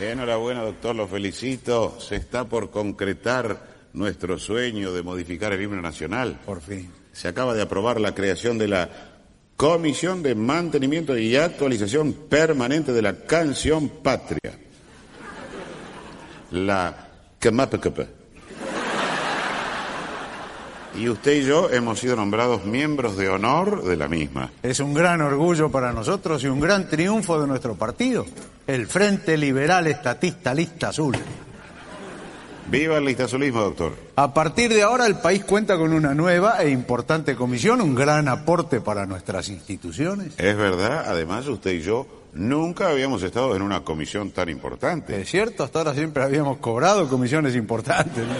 Enhorabuena, doctor, lo felicito. Se está por concretar nuestro sueño de modificar el himno nacional. Por fin. Se acaba de aprobar la creación de la Comisión de Mantenimiento y Actualización Permanente de la Canción Patria. La KMAPKP. Y usted y yo hemos sido nombrados miembros de honor de la misma. Es un gran orgullo para nosotros y un gran triunfo de nuestro partido, el Frente Liberal Estatista Lista Azul. Viva el listazulismo, doctor. A partir de ahora el país cuenta con una nueva e importante comisión, un gran aporte para nuestras instituciones. Es verdad, además usted y yo nunca habíamos estado en una comisión tan importante. Es cierto, hasta ahora siempre habíamos cobrado comisiones importantes. ¿no?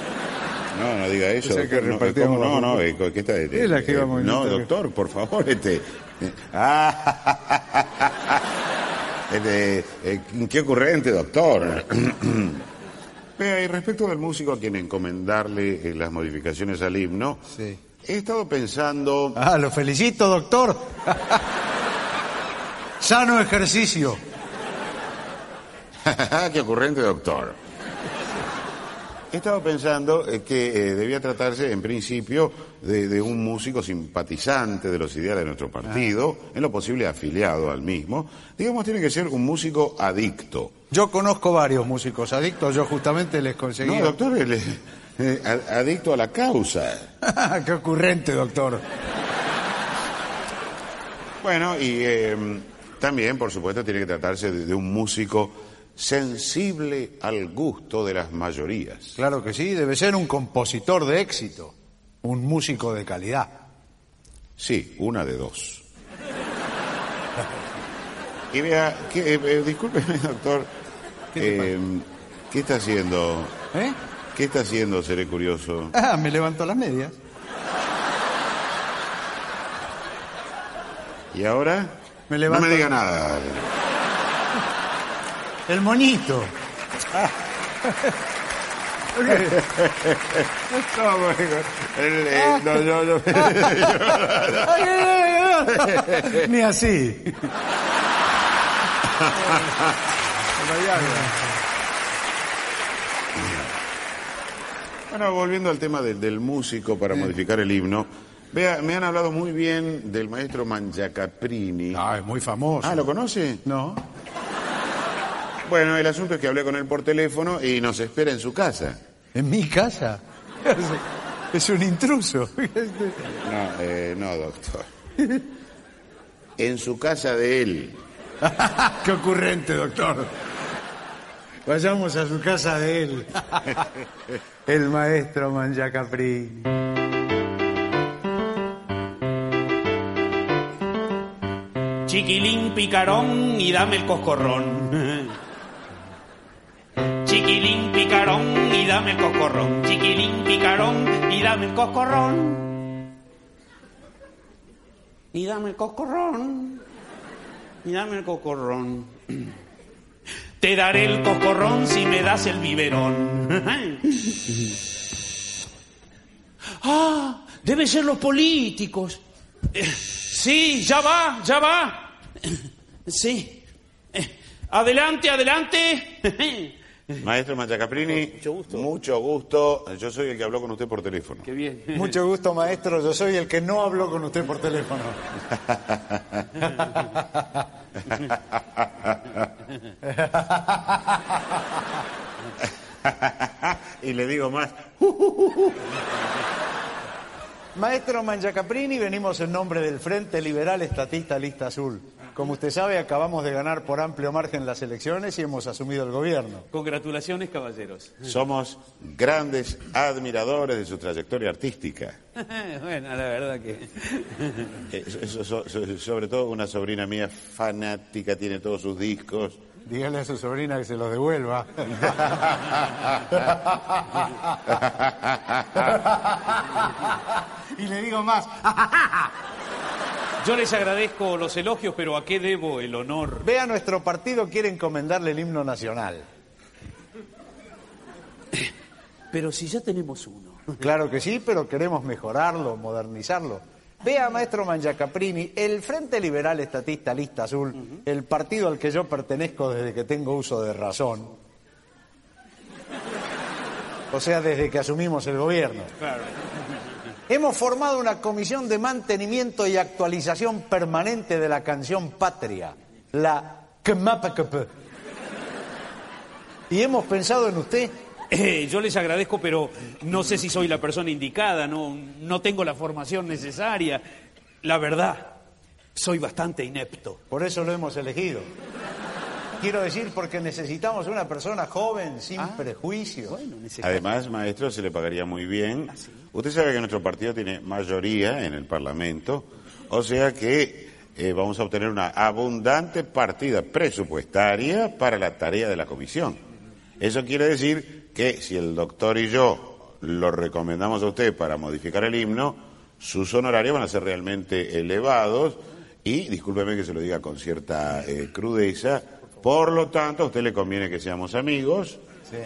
No, no diga eso. Que no, no, no, eh, ¿qué está? eh, Es la que eh, íbamos No, doctor, por favor, este. eh, ah, este, eh, qué ocurrente, doctor. Vea, y respecto del músico a quien encomendarle eh, las modificaciones al himno, Sí. he estado pensando. Ah, lo felicito, doctor. Sano ejercicio. qué ocurrente, doctor. He estado pensando eh, que eh, debía tratarse, en principio, de, de un músico simpatizante de los ideales de nuestro partido, en lo posible afiliado al mismo. Digamos, tiene que ser un músico adicto. Yo conozco varios músicos adictos, yo justamente les conseguí. No, doctor, él es, eh, adicto a la causa. Qué ocurrente, doctor. Bueno, y eh, también, por supuesto, tiene que tratarse de, de un músico sensible al gusto de las mayorías. Claro que sí, debe ser un compositor de éxito, un músico de calidad. Sí, una de dos. Y vea, que, eh, eh, discúlpeme, doctor, ¿Qué te eh, ¿qué está haciendo? ¿Eh? ¿Qué está haciendo, seré curioso? Ah, me levantó las medias. ¿Y ahora? Me no levanto- me diga nada. El moñito. Ah. No, bueno, el, eh, no, ay, ay. Ni así. Bueno, volviendo al tema del, del músico para modificar el himno, vea, me han hablado muy bien del maestro Mangiacaprini. Ah, es muy famoso. Ah, ¿lo conoce? No. Bueno, el asunto es que hablé con él por teléfono y nos espera en su casa. ¿En mi casa? Es un intruso. No, eh, no, doctor. En su casa de él. Qué ocurrente, doctor. Vayamos a su casa de él. El maestro Mangiacapri. Chiquilín picarón y dame el coscorrón. Chiquilín picarón y dame el coscorrón. Chiquilín picarón y dame el coscorrón. Y dame el coscorrón. Y dame el coscorrón. Te daré el coscorrón si me das el biberón. Ah, debe ser los políticos. Sí, ya va, ya va. Sí. Eh, Adelante, adelante. Maestro Mangiacaprini, Mucho gusto. mucho gusto. Yo soy el que habló con usted por teléfono. Qué bien. Mucho gusto, maestro. Yo soy el que no habló con usted por teléfono. y le digo más. Maestro Mangiacaprini, venimos en nombre del Frente Liberal Estatista Lista Azul. Como usted sabe, acabamos de ganar por amplio margen las elecciones y hemos asumido el gobierno. Congratulaciones, caballeros. Somos grandes admiradores de su trayectoria artística. bueno, la verdad que. Eh, so- so- so- sobre todo una sobrina mía fanática, tiene todos sus discos. Dígale a su sobrina que se los devuelva. y le digo más. Yo les agradezco los elogios, pero ¿a qué debo el honor? Vea, nuestro partido quiere encomendarle el himno nacional. Pero si ya tenemos uno. Claro que sí, pero queremos mejorarlo, modernizarlo. Vea, maestro Mangiacaprini, el Frente Liberal Estatista Lista Azul, el partido al que yo pertenezco desde que tengo uso de razón, O sea, desde que asumimos el gobierno. Claro. Hemos formado una comisión de mantenimiento y actualización permanente de la canción Patria, la KMAPKP. Y hemos pensado en usted. Eh, yo les agradezco, pero no sé si soy la persona indicada, no, no tengo la formación necesaria. La verdad, soy bastante inepto. Por eso lo hemos elegido. Quiero decir, porque necesitamos una persona joven, sin prejuicios. Bueno, en ese Además, maestro, se le pagaría muy bien. Usted sabe que nuestro partido tiene mayoría en el Parlamento, o sea que eh, vamos a obtener una abundante partida presupuestaria para la tarea de la comisión. Eso quiere decir que si el doctor y yo lo recomendamos a usted para modificar el himno, sus honorarios van a ser realmente elevados y, discúlpeme que se lo diga con cierta eh, crudeza, por lo tanto a usted le conviene que seamos amigos. Sí.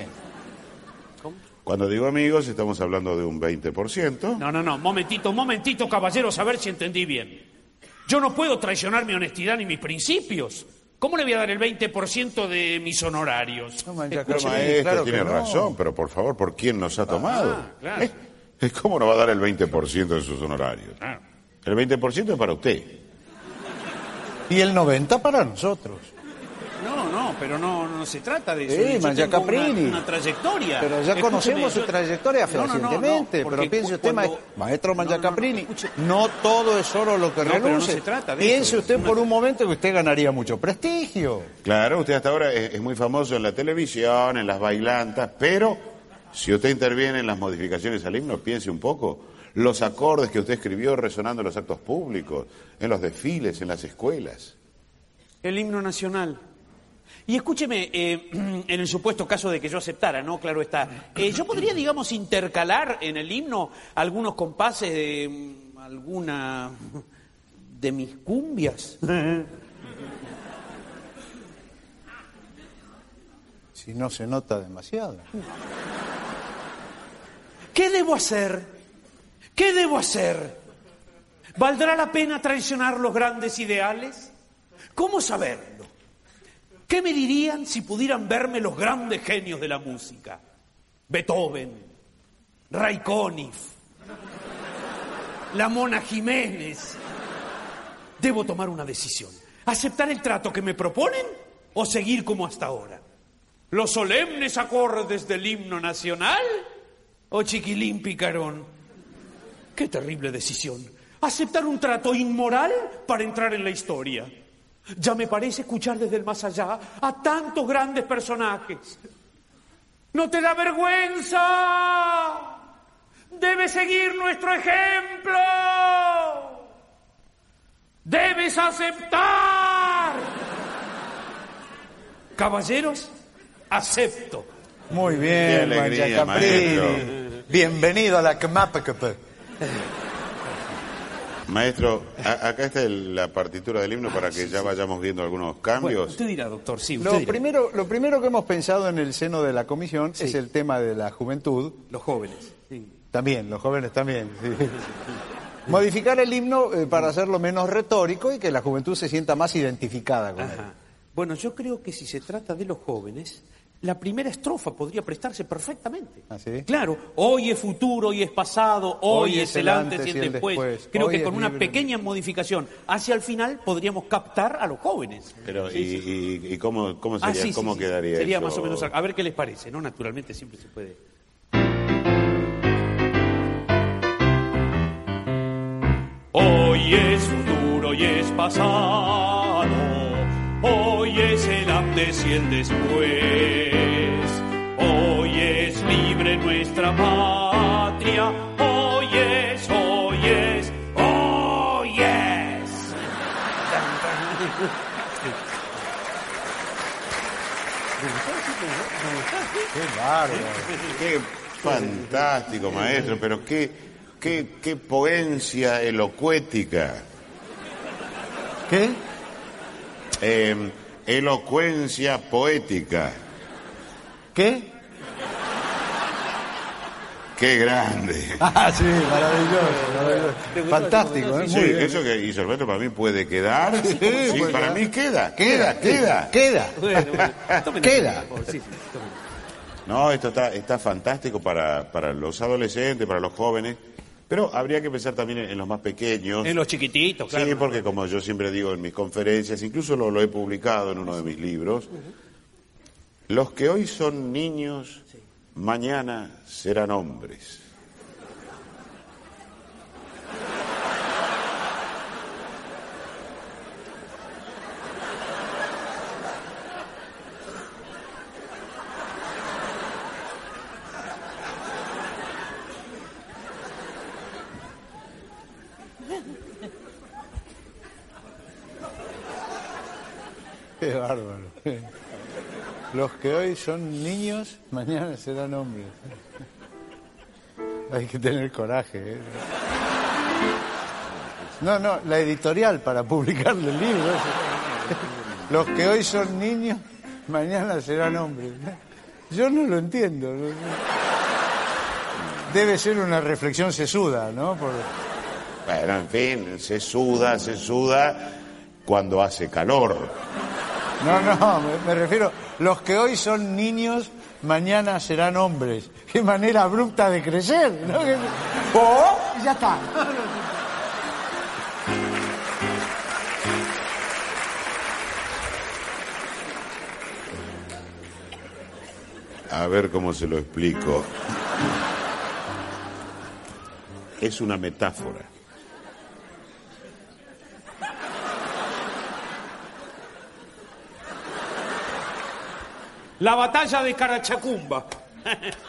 Cuando digo amigos, estamos hablando de un 20%. No, no, no, momentito, momentito, caballeros, a ver si entendí bien. Yo no puedo traicionar mi honestidad ni mis principios. ¿Cómo le voy a dar el 20% de mis honorarios? No, mancha, Pero sí, maestro, claro que tiene no. razón, pero por favor, ¿por quién nos ha tomado? Ah, claro. ¿Eh? ¿Cómo no va a dar el 20% de sus honorarios? Claro. El 20% es para usted. Y el 90 para nosotros. No, no, pero no, no se trata de eso. Sí, Yo tengo Caprini. Una, una trayectoria. Pero ya Escúcheme, conocemos su trayectoria No, no, no, no, fehacientemente. pero piense usted, cuando- ma- maestro No, no, todo es oro lo que No, pero no reluce. se trata de Piense eso. usted Una- por un momento que usted ganaría mucho prestigio. Claro, usted hasta ahora es, es muy famoso en la televisión, en las bailantas, pero si usted interviene en las modificaciones al himno, piense un poco. Los acordes que usted escribió resonando en los actos públicos, en los desfiles, en las escuelas. El himno nacional. Y escúcheme, eh, en el supuesto caso de que yo aceptara, ¿no? Claro está. eh, yo podría, digamos, intercalar en el himno algunos compases de mm, alguna de mis cumbias. Si no se nota demasiado. ¿Qué debo hacer? ¿Qué debo hacer? ¿Valdrá la pena traicionar los grandes ideales? ¿Cómo saberlo? ¿Qué me dirían si pudieran verme los grandes genios de la música? Beethoven, Raikkonen, la Mona Jiménez. Debo tomar una decisión. ¿Aceptar el trato que me proponen o seguir como hasta ahora? ¿Los solemnes acordes del himno nacional o chiquilín picarón? Qué terrible decisión. Aceptar un trato inmoral para entrar en la historia. Ya me parece escuchar desde el más allá a tantos grandes personajes. ¿No te da vergüenza? Debes seguir nuestro ejemplo. Debes aceptar. Caballeros, acepto. Muy Qué bien, alegría, Mangiacaprini. maestro. Bienvenido a la KMAPKP. Maestro, a- acá está el- la partitura del himno para que ya vayamos viendo algunos Bueno, cambios. usted dirá, doctor, sí, usted Lo dirá. primero, lo primero que hemos pensado en el seno de la comisión es el tema de la juventud. Los jóvenes. sí. También, los jóvenes también. sí. Modificar el himno eh, para hacerlo menos retórico y que la juventud se sienta más identificada con él. Bueno, yo creo que si se trata de los jóvenes, la primera estrofa podría prestarse perfectamente. ¿Ah, sí? Claro, hoy es futuro, hoy es pasado, hoy, es el antes y el después. Creo Hoy que con una libre. pequeña modificación hacia el final podríamos captar a los jóvenes. Pero, Sí, ¿y, sí. y- y cómo, cómo Ah, sería, sí, cómo sí. quedaría Sería eso? más o menos. A ver qué les parece, ¿no? Naturalmente siempre se puede. Hoy es futuro, hoy es pasado, hoy es el antes y el después, nuestra patria, hoy es, hoy es, hoy es. Qué bárbaro. Qué fantástico, maestro, pero qué, qué, qué poencia elocuética. ¿Qué? Eh, elocuencia poética. ¿Qué? Qué grande. Ah, sí, maravilloso, maravilloso. Fantástico, ¿eh? Sí, Muy bien. eso que hizo Alberto para mí puede quedar. Sí, puede para quedar. mí queda, queda, queda. Queda. Bueno, bueno, tomen Queda. No, esto está, está fantástico para, para los adolescentes, para los jóvenes, pero habría que pensar también en, en los más pequeños. En los chiquititos, claro. Sí, porque como yo siempre digo en mis conferencias, incluso lo, lo he publicado en uno de mis libros, los que hoy son niños, mañana serán hombres. Bárbaro. Los que hoy son niños, mañana serán hombres. Hay que tener coraje. ¿eh? No, no, la editorial para publicarle el libro. Los que hoy son niños, mañana serán hombres. Yo no lo entiendo. Debe ser una reflexión sesuda, ¿no? Por- Bueno, en fin, se suda, se suda cuando hace calor. No, no, me, me refiero, los que hoy son niños, mañana serán hombres. Qué manera abrupta de crecer, ¿no? ¡Oh! y ya está. A ver cómo se lo explico. Es una metáfora. La batalla de Carachacumba.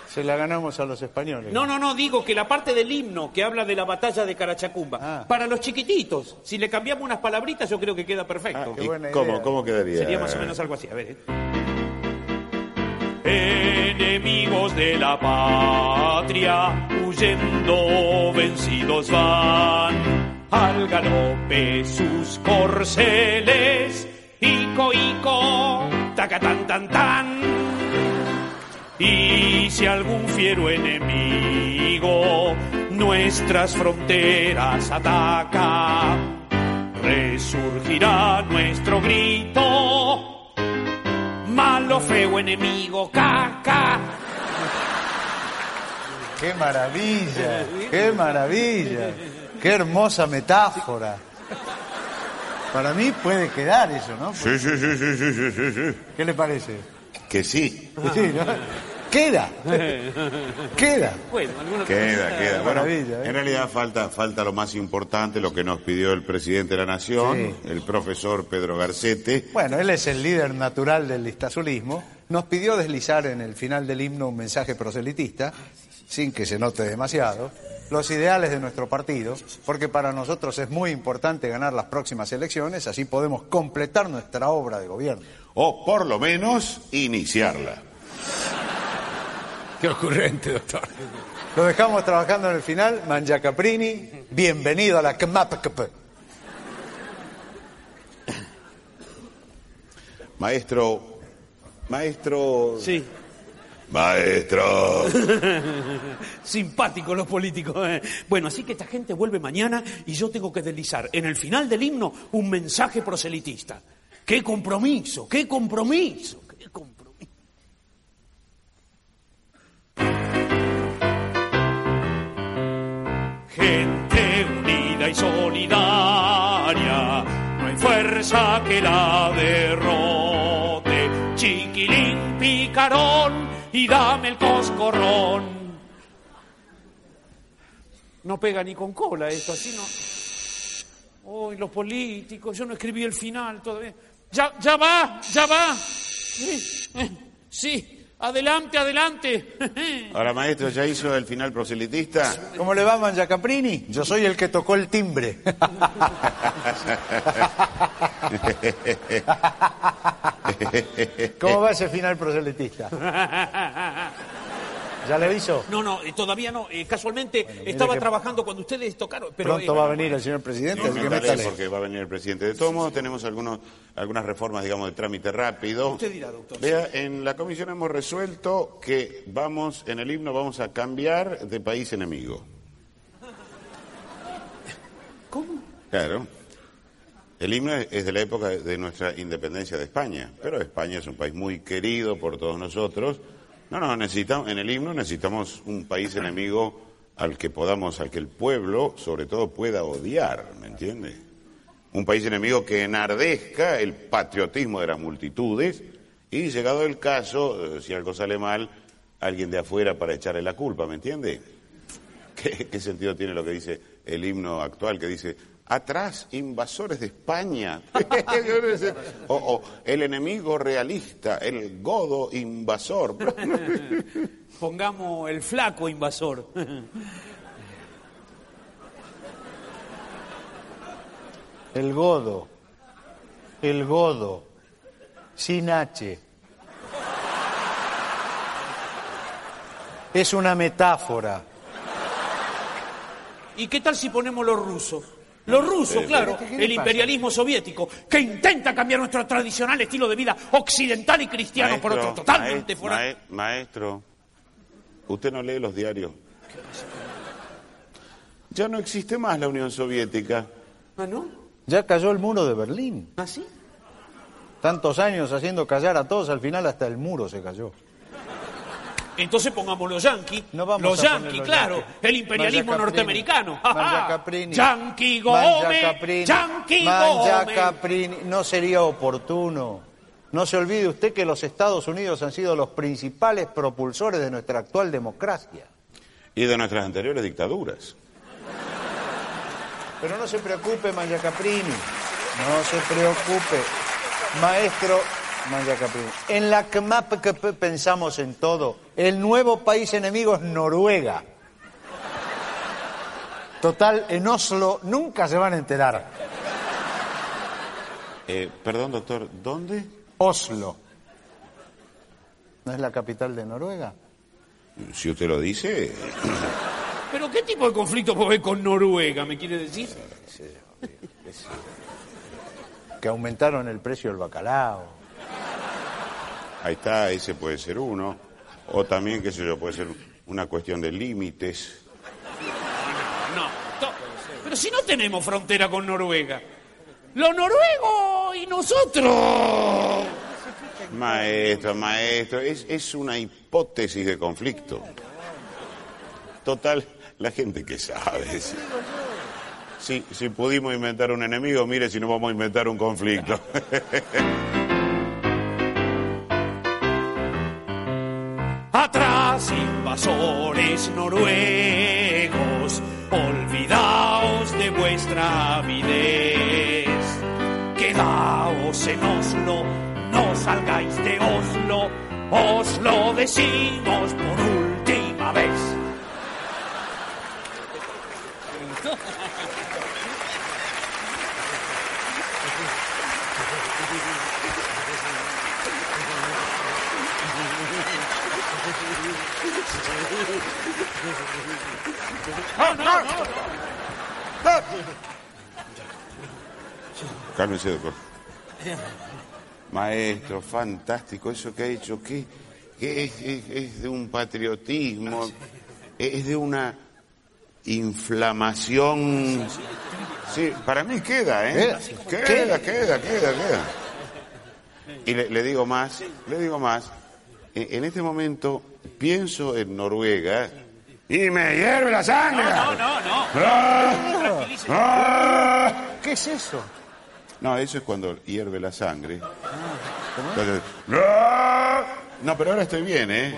Se la ganamos a los españoles. No, no, no, digo que la parte del himno que habla de la batalla de Carachacumba, Ah. para los chiquititos, si le cambiamos unas palabritas, yo creo que queda perfecto. Ah, Qué ¿Y buena cómo, cómo quedaría? Sería más o menos algo así, a ver. ¿eh? Enemigos de la patria, huyendo vencidos van, al galope sus corceles, ico, ico, taca, tan, tan, tan. Y si algún fiero enemigo nuestras fronteras ataca, resurgirá nuestro grito. Malo, feo enemigo, caca. ¡Qué maravilla! ¡Qué maravilla! ¡Qué hermosa metáfora! Para mí puede quedar eso, ¿no? Sí, sí, sí, sí, sí, sí, sí, sí. ¿Qué le parece? Que sí. Sí, ¿no? ¡Queda! ¡Queda! Bueno, algunos Queda, queda. Bueno, maravilla, ¿eh? en realidad falta, falta lo más importante, lo que nos pidió el presidente de la Nación, el profesor Pedro Garcete. Bueno, él es el líder natural del listazulismo. Nos pidió deslizar en el final del himno un mensaje proselitista, sin que se note demasiado, los ideales de nuestro partido, porque para nosotros es muy importante ganar las próximas elecciones, así podemos completar nuestra obra de gobierno. O por lo menos iniciarla. Qué ocurrente, doctor. Lo dejamos trabajando en el final. Manja Caprini, bienvenido a la CMAPCP. Maestro, maestro, Sí, maestro. simpáticos los políticos. eh. Bueno, así que esta gente vuelve mañana y yo tengo que deslizar en el final del himno un mensaje proselitista. ¡Qué compromiso! ¡Qué compromiso! ¡Qué compromiso! Gente unida y solidaria, no hay fuerza que la derrote. Chiquilín, picarón y dame el coscorrón. No pega ni con cola esto, así no. Uy, los políticos, yo no escribí el final todavía. Ya, ya va, ya va. Sí, sí, adelante, adelante. Ahora, maestro, ¿ya hizo el final proselitista? ¿Cómo le va, Manja Caprini? Yo soy el que tocó el timbre. ¿Cómo va ese final proselitista? ¿Ya le aviso? No, no, eh, todavía no. eh, casualmente estaba que- trabajando cuando ustedes tocaron. Pero, Pronto eh, va a venir el señor presidente, que porque va a venir el presidente. De todos modos, tenemos algunos, algunas reformas, digamos, de trámite rápido. Usted dirá, doctor. Vea, en la comisión hemos resuelto que vamos, en el himno vamos a cambiar de país enemigo. ¿Cómo? Claro. El himno es de la época de nuestra independencia de España, pero España es un país muy querido por todos nosotros No, no, necesitamos, en el himno necesitamos un país enemigo al que podamos, al que el pueblo, sobre todo, pueda odiar, ¿me entiende? Un país enemigo que enardezca el patriotismo de las multitudes y, llegado el caso, eh, si algo sale mal, alguien de afuera para echarle la culpa, ¿me entiende? ¿Qué, qué sentido tiene lo que dice el himno actual, que dice, atrás, invasores de España? o, o el enemigo realista, el godo invasor. Pongamos el flaco invasor. El godo. El godo. Sin H. Es una metáfora. ¿Y qué tal si ponemos los rusos? Los rusos, claro, ¿qué le el pasa? imperialismo soviético, que intenta cambiar nuestro tradicional estilo de vida occidental y cristiano por otro totalmente fuera. mae- maestro, usted no lee los diarios. Ya no existe más la Unión Soviética. ¿Ah, no? Ya cayó el muro de Berlín. ¿Ah, sí? Tantos años haciendo callar a todos, al final hasta el muro se cayó. Entonces pongamos los yanquis. No vamos los yanquis, claro. El imperialismo Mangia norteamericano. Caprini, Mangia Gómez. Mangia Gómez. Caprini. No sería oportuno. No se olvide usted que los Estados Unidos han sido los principales propulsores de nuestra actual democracia. Y de nuestras anteriores dictaduras. Pero no se preocupe, Mangia Caprini. No se preocupe. Maestro. En la CMAP pensamos en todo. El nuevo país enemigo es Noruega. Total, en Oslo nunca se van a enterar. Eh, perdón, doctor, ¿dónde? Oslo. ¿No es la capital de Noruega? Si usted lo dice, ¿Pero qué tipo de conflicto puede haber con Noruega, me quiere decir? Que aumentaron el precio del bacalao. Ahí está, ese puede ser uno. O también, qué sé yo, puede ser una cuestión de límites. No, to- pero si no tenemos frontera con Noruega. Los noruegos y nosotros. Maestro, maestro, es, es una hipótesis de conflicto. Total, la gente que sabe. Si, si, si pudimos inventar un enemigo, mire si no vamos a inventar un conflicto. Invasores noruegos, olvidaos de vuestra avidez. Quedaos en Oslo, no salgáis de Oslo, os lo decimos por última vez. Cálmese, doctor. Maestro, fantástico eso que ha hecho, que es, es- es de un patriotismo, es de una inflamación. Sí, para mí queda, ¿eh? ¿Queda? Queda, queda, queda, queda. Y le, le digo más, le digo más. En, en este momento pienso en Noruega y me hierve la sangre. No, no, no. ¡Ah! ¡Ah! ¿Qué es eso? No, eso es cuando hierve la sangre. Entonces, ¡ah! no, pero ahora estoy bien, ¿eh?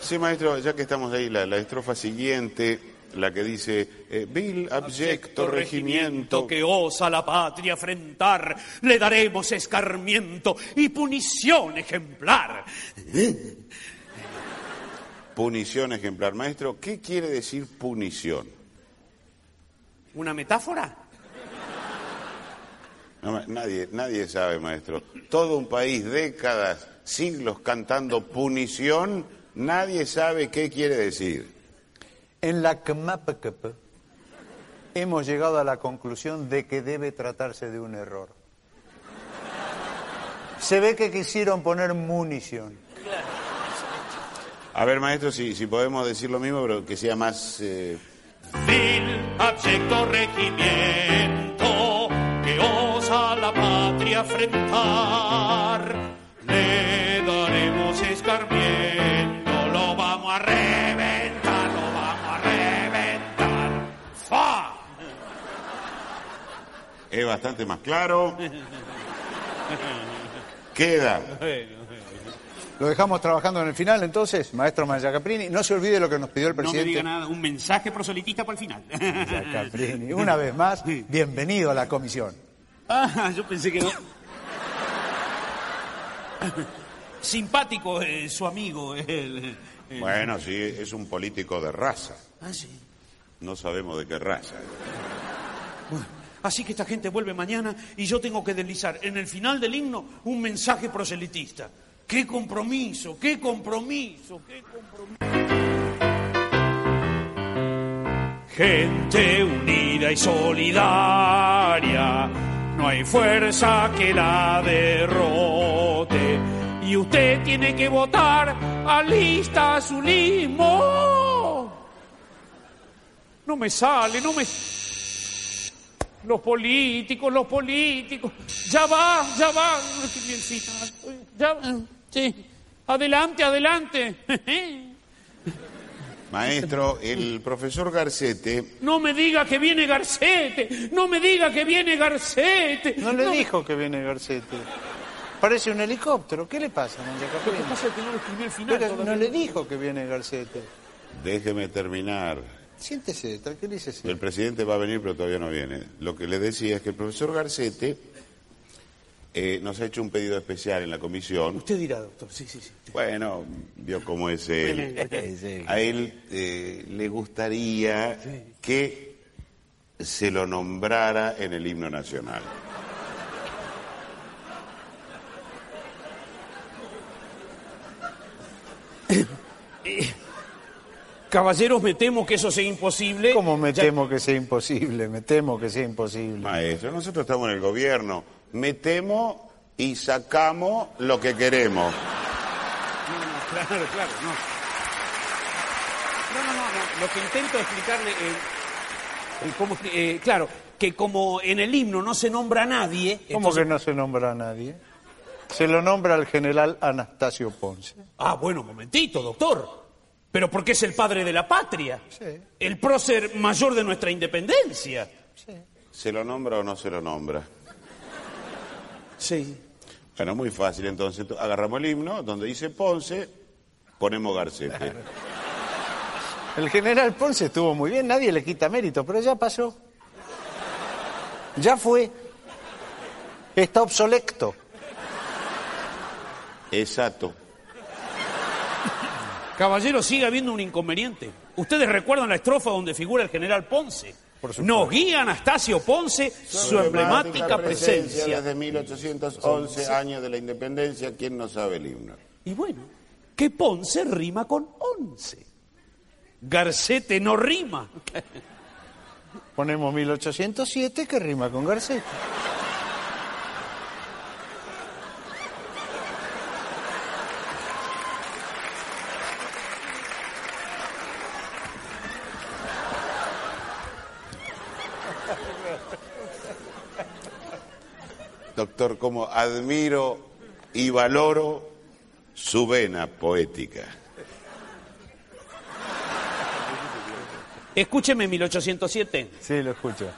Sí, maestro, ya que estamos ahí, la, la estrofa siguiente, la que dice, eh, vil abyecto regimiento, que osa la patria afrentar, le daremos escarmiento y punición ejemplar. punición ejemplar. Maestro, ¿qué quiere decir punición? ¿Una metáfora? No, nadie, nadie sabe, maestro. Todo un país, décadas, siglos cantando punición, nadie sabe qué quiere decir. En la CMAPCP hemos llegado a la conclusión de que debe tratarse de un error. Se ve que quisieron poner munición. A ver, maestro, si, si podemos decir lo mismo, pero que sea más... eh, Vil abyecto regimiento que osa la patria afrentar. Es bastante más claro. Queda. Lo dejamos trabajando en el final, entonces, maestro Maya Caprini. No se olvide lo que nos pidió el No me presidente. diga nada, un mensaje proselitista para el final. Maya Caprini. Una vez más, bienvenido a la comisión. Ah, yo pensé que no. Simpático eh, su amigo. el. Bueno, sí, es un político de raza. Ah, sí. No sabemos de qué raza. Bueno, así que esta gente vuelve mañana y yo tengo que deslizar en el final del himno un mensaje proselitista. ¡Qué compromiso! ¡Qué compromiso! ¡Qué compromiso! Gente unida y solidaria, no hay fuerza que la derrote. Y usted tiene que votar a lista azulismo. No me sale, no me... Los políticos, los políticos. Ya va, ya va. Bien, sí, Ya va. Sí. Adelante, adelante. Maestro, el profesor Garcete No me diga que viene Garcete. No me diga que viene Garcete. No le dijo que viene Garcete. Parece un helicóptero. ¿Qué le pasa, Lo que pasa es que no escribió al final. Pero no le dijo que viene Garcete. Déjeme terminar. Siéntese, tranquilícese. El presidente va a venir, pero todavía no viene. Lo que le decía es que el profesor Garcete eh, nos ha hecho un pedido especial en la comisión. Usted dirá, doctor. Sí, sí, sí. Bueno, vio cómo es él. A él eh, le gustaría que se lo nombrara en el himno nacional. Caballeros, me temo que eso sea imposible. ¿Cómo me Ya- temo que sea imposible? Me temo que sea imposible. Maestro, nosotros estamos en el gobierno. Metemos y sacamos lo que queremos. No, no, claro, claro, no. No, no, no, no. Lo que intento explicarle, eh, eh, cómo eh, claro, que como en el himno no se nombra a nadie. ¿Cómo entonces- que no se nombra a nadie? Se lo nombra al general Anastasio Ponce. Ah, bueno, momentito, doctor. Pero porque es el padre de la patria. Sí. El prócer mayor de nuestra independencia. ¿Se lo nombra o no se lo nombra? Sí. Bueno, muy fácil entonces. Agarramos el himno, donde dice Ponce, ponemos Garcete. El general Ponce estuvo muy bien, nadie le quita mérito, pero ya pasó. Ya fue. Está obsoleto. Exacto. Caballero, sigue habiendo un inconveniente. Ustedes recuerdan la estrofa donde figura el general Ponce. Nos guía Anastasio Ponce, su emblemática presencia. Desde 1811, años de la independencia, ¿quién no sabe el himno? Y bueno, que Ponce rima con once. Garcete no rima. Ponemos 1807 que rima con Garcete. Doctor, como admiro y valoro su vena poética. Escúcheme 1807. Sí, lo escucho.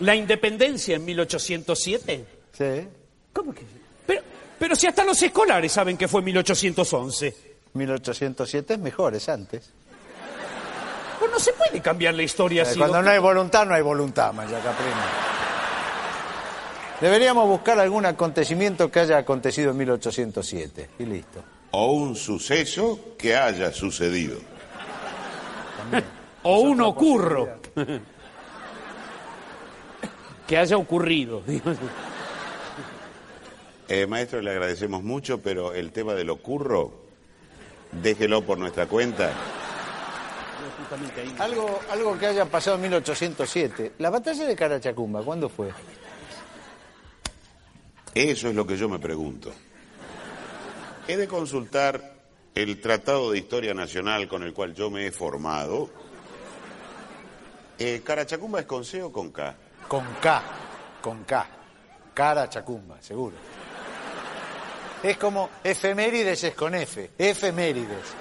La independencia en 1807. Sí. ¿Cómo que? Pero, pero si hasta los escolares saben que fue 1811. 1807 es mejor, es antes. Pues no se puede cambiar la historia Eh, así. Cuando doctor. no hay voluntad, no hay voluntad, Maya Caprino. Deberíamos buscar algún acontecimiento que haya acontecido en 1807. Y listo. O un suceso que haya sucedido. O un ocurro. que haya ocurrido. Eh, maestro, le agradecemos mucho, pero el tema del ocurro, déjelo por nuestra cuenta. Algo, algo que haya pasado en 1807. La batalla de Carachacumba, ¿cuándo fue? Eso es lo que yo me pregunto. He de consultar el Tratado de Historia Nacional con el cual yo me he formado Eh, ¿Carachacumba es con C o con K? Con K, con K. Cara Chacumba, seguro. Es como efemérides es con F, efemérides.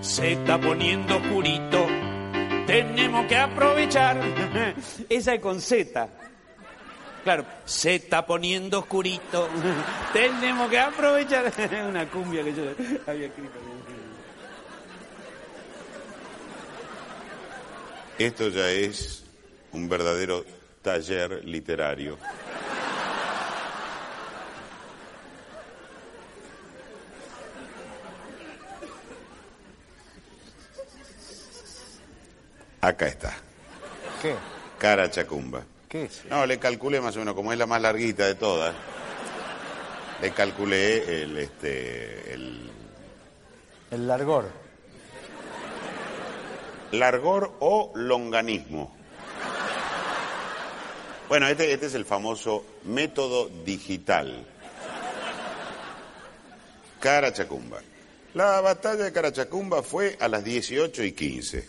Se está poniendo oscurito, tenemos que aprovechar. Esa es con Z. Claro, se está poniendo oscurito, tenemos que aprovechar. Una cumbia que yo había escrito. Esto ya es un verdadero taller literario. Acá está, ¿Qué? cara chacumba. ¿Qué es? No, le calculé más o menos, como es la más larguita de todas, le calculé el, este, el El largor. largor o longanismo. Bueno, este, este es el famoso método digital. Carachacumba. La batalla de Carachacumba fue a las 18 y 15.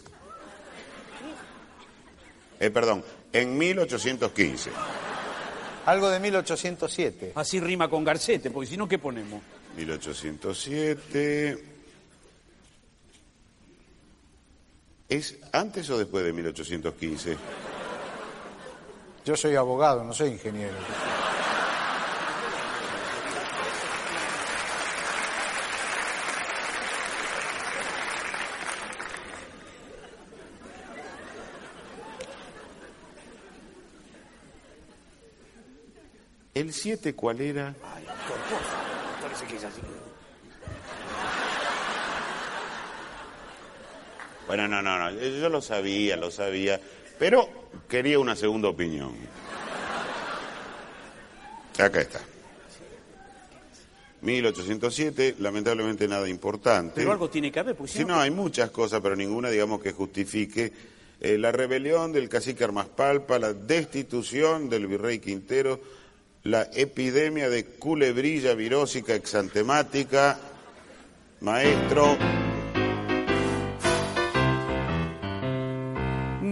Eh, perdón, en 1815. Algo de 1807. Así rima con Garcete, porque si no, ¿qué ponemos? 1807. ¿Es antes o después de 1815? Yo soy abogado, no soy ingeniero. ¿El 7 cuál era? Parece que es así. Bueno, no, no, no, yo lo sabía, lo sabía, pero quería una segunda opinión. Acá está. 1807, lamentablemente nada importante. Pero algo tiene que haber, porque si Sí, no... no, hay muchas cosas, pero ninguna, digamos, que justifique eh, la rebelión del cacique Armaspalpa, la destitución del virrey Quintero, la epidemia de culebrilla virósica exantemática. Maestro,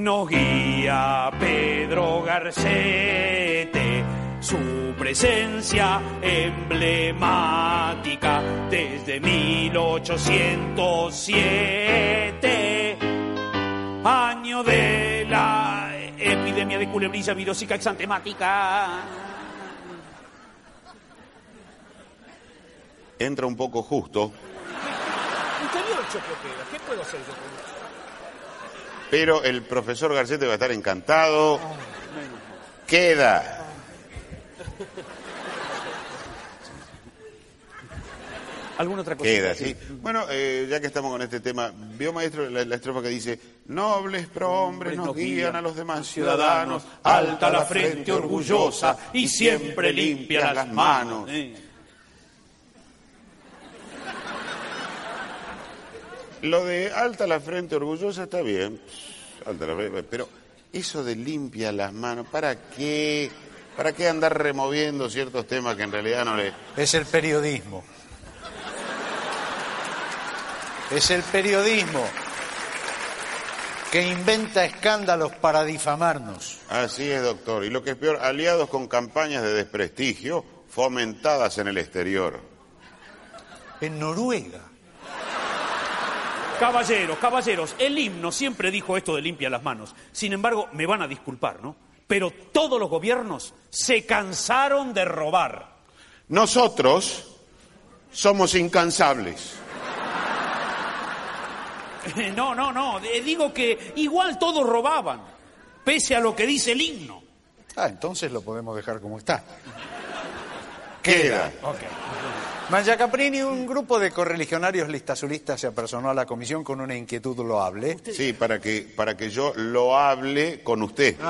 Nos guía Pedro Garcete, su presencia emblemática desde 1807, año de la epidemia de culebrilla virósica exantemática. Entra un poco justo, ¿qué puedo hacer yo con eso? pero el profesor Garcete va a estar encantado. Queda. ¿Alguna otra cosa? Queda, sí. Bueno, eh, ya que estamos con este tema, vio maestro la, la estrofa que dice, nobles prohombres nos guían a los demás ciudadanos, alta la frente orgullosa y siempre limpias las manos. Eh. Lo de alta la frente orgullosa está bien, alta la frente, pero eso de limpia las manos, ¿para qué? ¿Para qué andar removiendo ciertos temas que en realidad no le... Es el periodismo. Es el periodismo que inventa escándalos para difamarnos. Así es, doctor. Y lo que es peor, aliados con campañas de desprestigio fomentadas en el exterior. En Noruega. Caballeros, caballeros, el himno siempre dijo esto de limpia las manos. Sin embargo, me van a disculpar, ¿no? Pero todos los gobiernos se cansaron de robar. Nosotros somos incansables. No, no, no. eh, Digo que igual todos robaban, pese a lo que dice el himno. Ah, entonces lo podemos dejar como está. Queda. Maya Caprini, un grupo de correligionarios listazulistas se apersonó a la comisión con una inquietud loable. Sí, para que, para que yo lo hable con usted.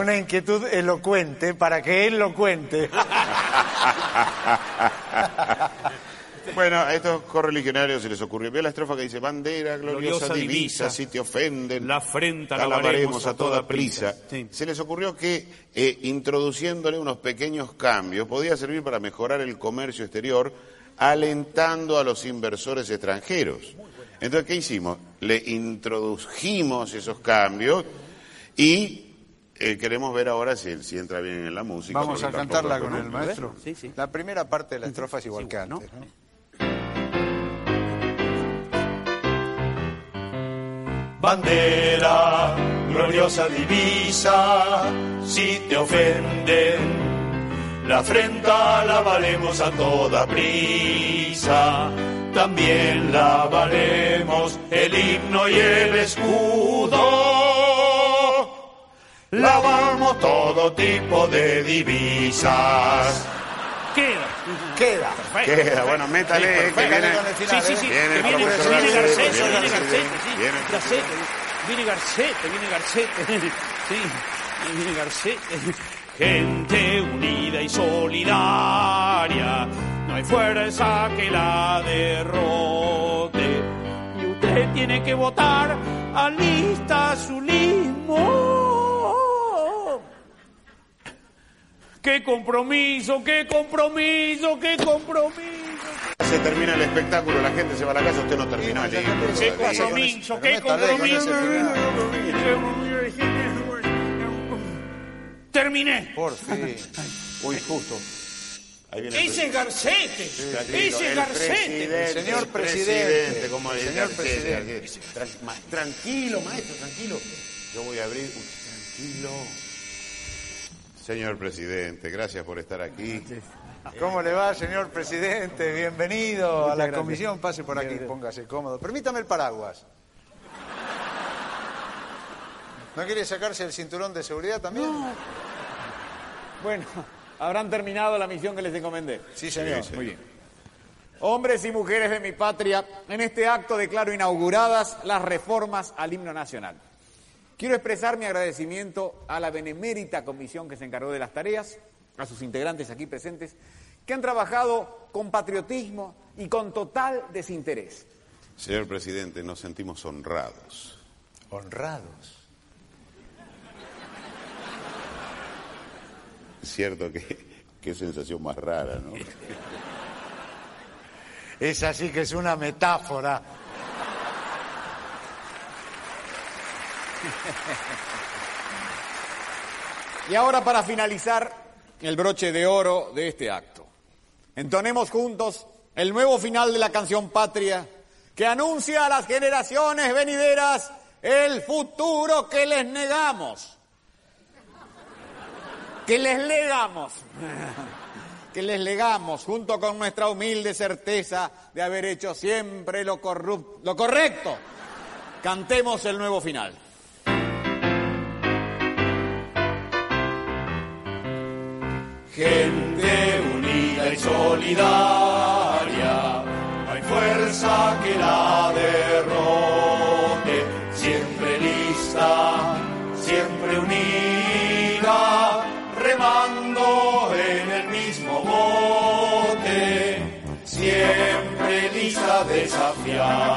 Una inquietud elocuente para que él lo cuente. Bueno, a estos correligionarios se les ocurrió. Vio la estrofa que dice, bandera gloriosa, Gloriosa divisa, divisa, si te ofenden, la afrenta la alabaremos lavaremos a toda prisa. Sí. Se les ocurrió que eh, introduciéndole unos pequeños cambios podía servir para mejorar el comercio exterior, alentando a los inversores extranjeros. Entonces, ¿qué hicimos? Le introdujimos esos cambios y eh, queremos ver ahora si, si entra bien en la música. Vamos a cantarla con el maestro. Sí, sí. La primera parte de la estrofa es igual que ¿no? antes. ¿no? Bandera, gloriosa divisa, si te ofenden, la afrenta la valemos a toda prisa. También la valemos el himno y el escudo. Lavamos todo tipo de divisas. Queda. Queda, bueno, métale, que Perfecto, viene... con el Sí, sí, ¿eh? sí. Viene que el viene, profesor viene Garcete, Garcete, viene viene Garcete, sí. viene Garcete, viene Garcete, viene Garcete, sí, viene Garcete. Gente unida y solidaria, no hay fuerza que la derrote. Y usted tiene que votar a lista azulismo. ¡Qué compromiso, qué compromiso, qué compromiso! Se termina el espectáculo, la gente se va a la casa, usted no terminó Sí, no, ¡Qué compromiso, qué compromiso! Terminé. Por fin. Uy, justo. Ese es Garcete. Tranquilo, Ese es Garcete. presidente, El señor el presidente. como el Señor presidente. Tranquilo, maestro, tranquilo. Yo voy a abrir. Uy, tranquilo. Señor presidente, gracias por estar aquí. ¿Cómo le va, señor presidente? Bienvenido a la comisión. Pase por aquí, póngase cómodo. Permítame el paraguas. ¿No quiere sacarse el cinturón de seguridad también? Bueno, habrán terminado la misión que les encomendé. Sí, señor. Sí, sí. Muy bien. Hombres y mujeres de mi patria, en este acto declaro inauguradas las reformas al himno nacional. Quiero expresar mi agradecimiento a la benemérita comisión que se encargó de las tareas, a sus integrantes aquí presentes, que han trabajado con patriotismo y con total desinterés. Señor presidente, nos sentimos honrados. Honrados. Es cierto que qué sensación más rara, ¿no? Esa sí que es una metáfora. Y ahora para finalizar el broche de oro de este acto. Entonemos juntos el nuevo final de la canción Patria que anuncia a las generaciones venideras el futuro que les negamos. Que les legamos. Que les legamos junto con nuestra humilde certeza de haber hecho siempre lo, lo correcto. Cantemos el nuevo final. Gente unida y solidaria, no hay fuerza que la derrote, siempre lista, siempre unida, remando en el mismo bote, siempre lista desafiando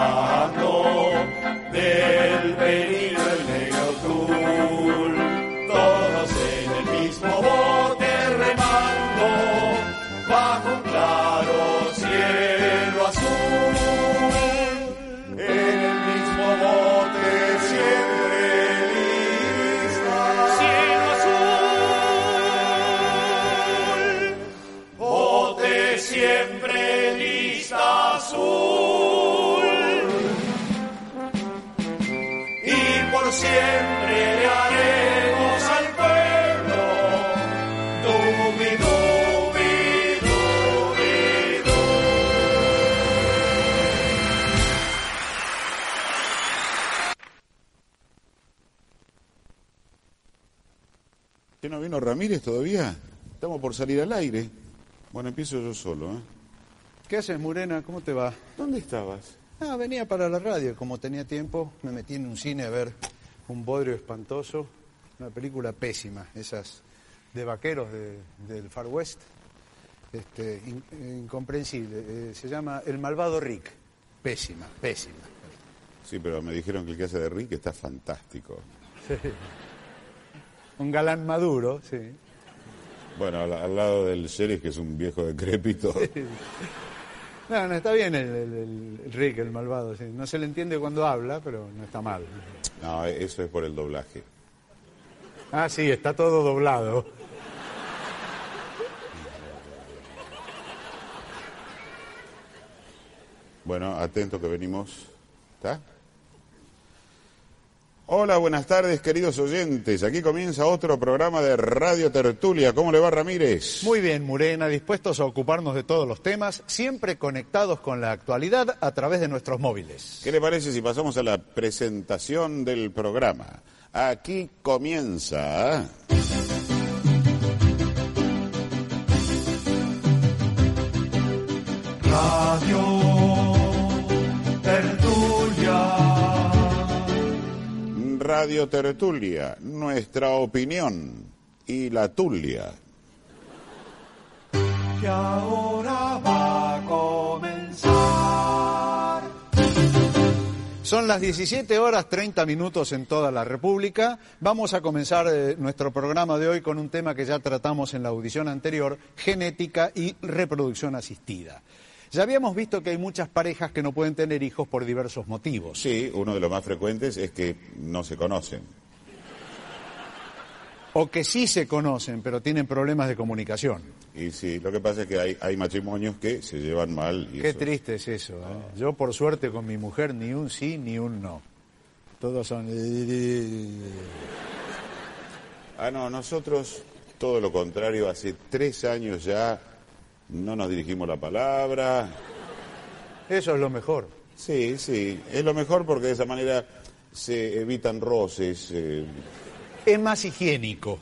vino Ramírez todavía? Estamos por salir al aire. Bueno, empiezo yo solo, ¿eh? ¿Qué haces, Murena? ¿Cómo te va? ¿Dónde estabas? Ah, venía para la radio. Como tenía tiempo, me metí en un cine a ver un bodrio espantoso, una película pésima, esas de vaqueros de- del Far West. este, in- incomprensible. Eh, se llama El malvado Rick. Pésima, pésima. Sí, pero me dijeron que el que hace de Rick está fantástico. Un galán maduro, sí. Bueno, al, al lado del sheriff, que es un viejo decrépito. No, no, está bien el, el- el Rick, el malvado. sí. No se le entiende cuando habla, pero no está mal. No, eso es por el doblaje. Ah, sí, está todo doblado. Bueno, atento que venimos. ¿Está? Hola, buenas tardes, queridos oyentes. Aquí comienza otro programa de Radio Tertulia. ¿Cómo le va, Ramírez? Muy bien, Murena, dispuestos a ocuparnos de todos los temas, siempre conectados con la actualidad a través de nuestros móviles. ¿Qué le parece si pasamos a la presentación del programa? Aquí comienza. Radio Radio Tertulia, nuestra opinión y la tulia. Que ahora va a comenzar. Son las 17 horas 30 minutos en toda la República. Vamos a comenzar eh, nuestro programa de hoy con un tema que ya tratamos en la audición anterior, genética y reproducción asistida. Ya habíamos visto que hay muchas parejas que no pueden tener hijos por diversos motivos. Sí, uno de los más frecuentes es que no se conocen. O que sí se conocen, pero tienen problemas de comunicación. Y sí, lo que pasa es que hay, hay matrimonios que se llevan mal. Y Qué eso- triste es eso. ¿eh? Yo, por suerte, con mi mujer, ni un sí ni un no. Todos son... Ah, no, nosotros todo lo contrario, hace tres años ya no nos dirigimos la palabra. Eso es lo mejor. Sí, sí, es lo mejor porque de esa manera se evitan roces. eh. Es más higiénico.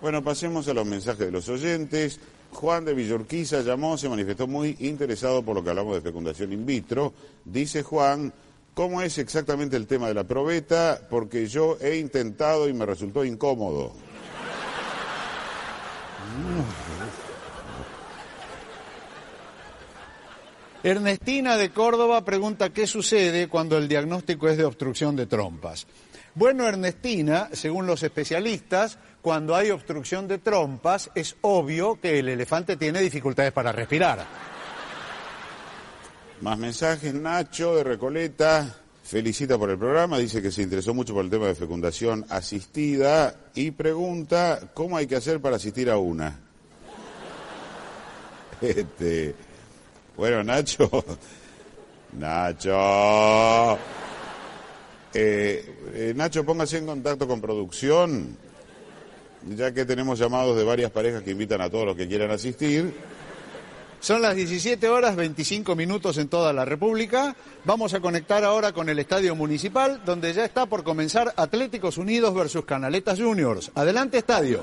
Bueno, pasemos a los mensajes de los oyentes. Juan de Villorquiza llamó, se manifestó muy interesado por lo que hablamos de fecundación in vitro. Dice Juan, ¿cómo es exactamente el tema de la probeta? Porque yo he intentado y me resultó incómodo. Ernestina de Córdoba pregunta qué sucede cuando el diagnóstico es de obstrucción de trompas. Bueno, Ernestina, según los especialistas, cuando hay obstrucción de trompas es obvio que el elefante tiene dificultades para respirar. Más mensajes, Nacho de Recoleta felicita por el programa, dice que se interesó mucho por el tema de fecundación asistida y pregunta cómo hay que hacer para asistir a una. Este, bueno, Nacho, Nacho, Eh, eh, Nacho, póngase en contacto con producción, ya que tenemos llamados de varias parejas que invitan a todos los que quieran asistir. Son las 17 horas 25 minutos en toda la República. Vamos a conectar ahora con el Estadio Municipal, donde ya está por comenzar Atléticos Unidos versus Canaletas Juniors. Adelante, Estadio.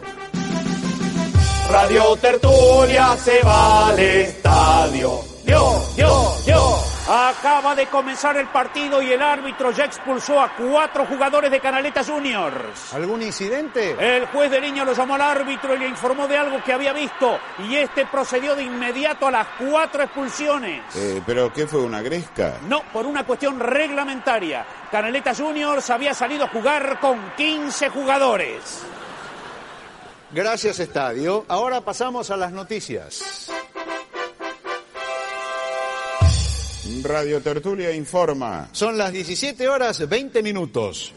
Radio Tertulia se va al estadio. Yo, yo, yo. Acaba de comenzar el partido y el árbitro ya expulsó a cuatro jugadores de Canaletas Juniors. ¿Algún incidente? El juez de línea lo llamó al árbitro y le informó de algo que había visto y este procedió de inmediato a las cuatro expulsiones. Eh, ¿Pero qué fue, una gresca? No, por una cuestión reglamentaria. Canaletas Juniors había salido a jugar con 15 jugadores. Gracias, Estadio. Ahora pasamos a las noticias. Radio Tertulia informa. Son las 17 horas 20 minutos.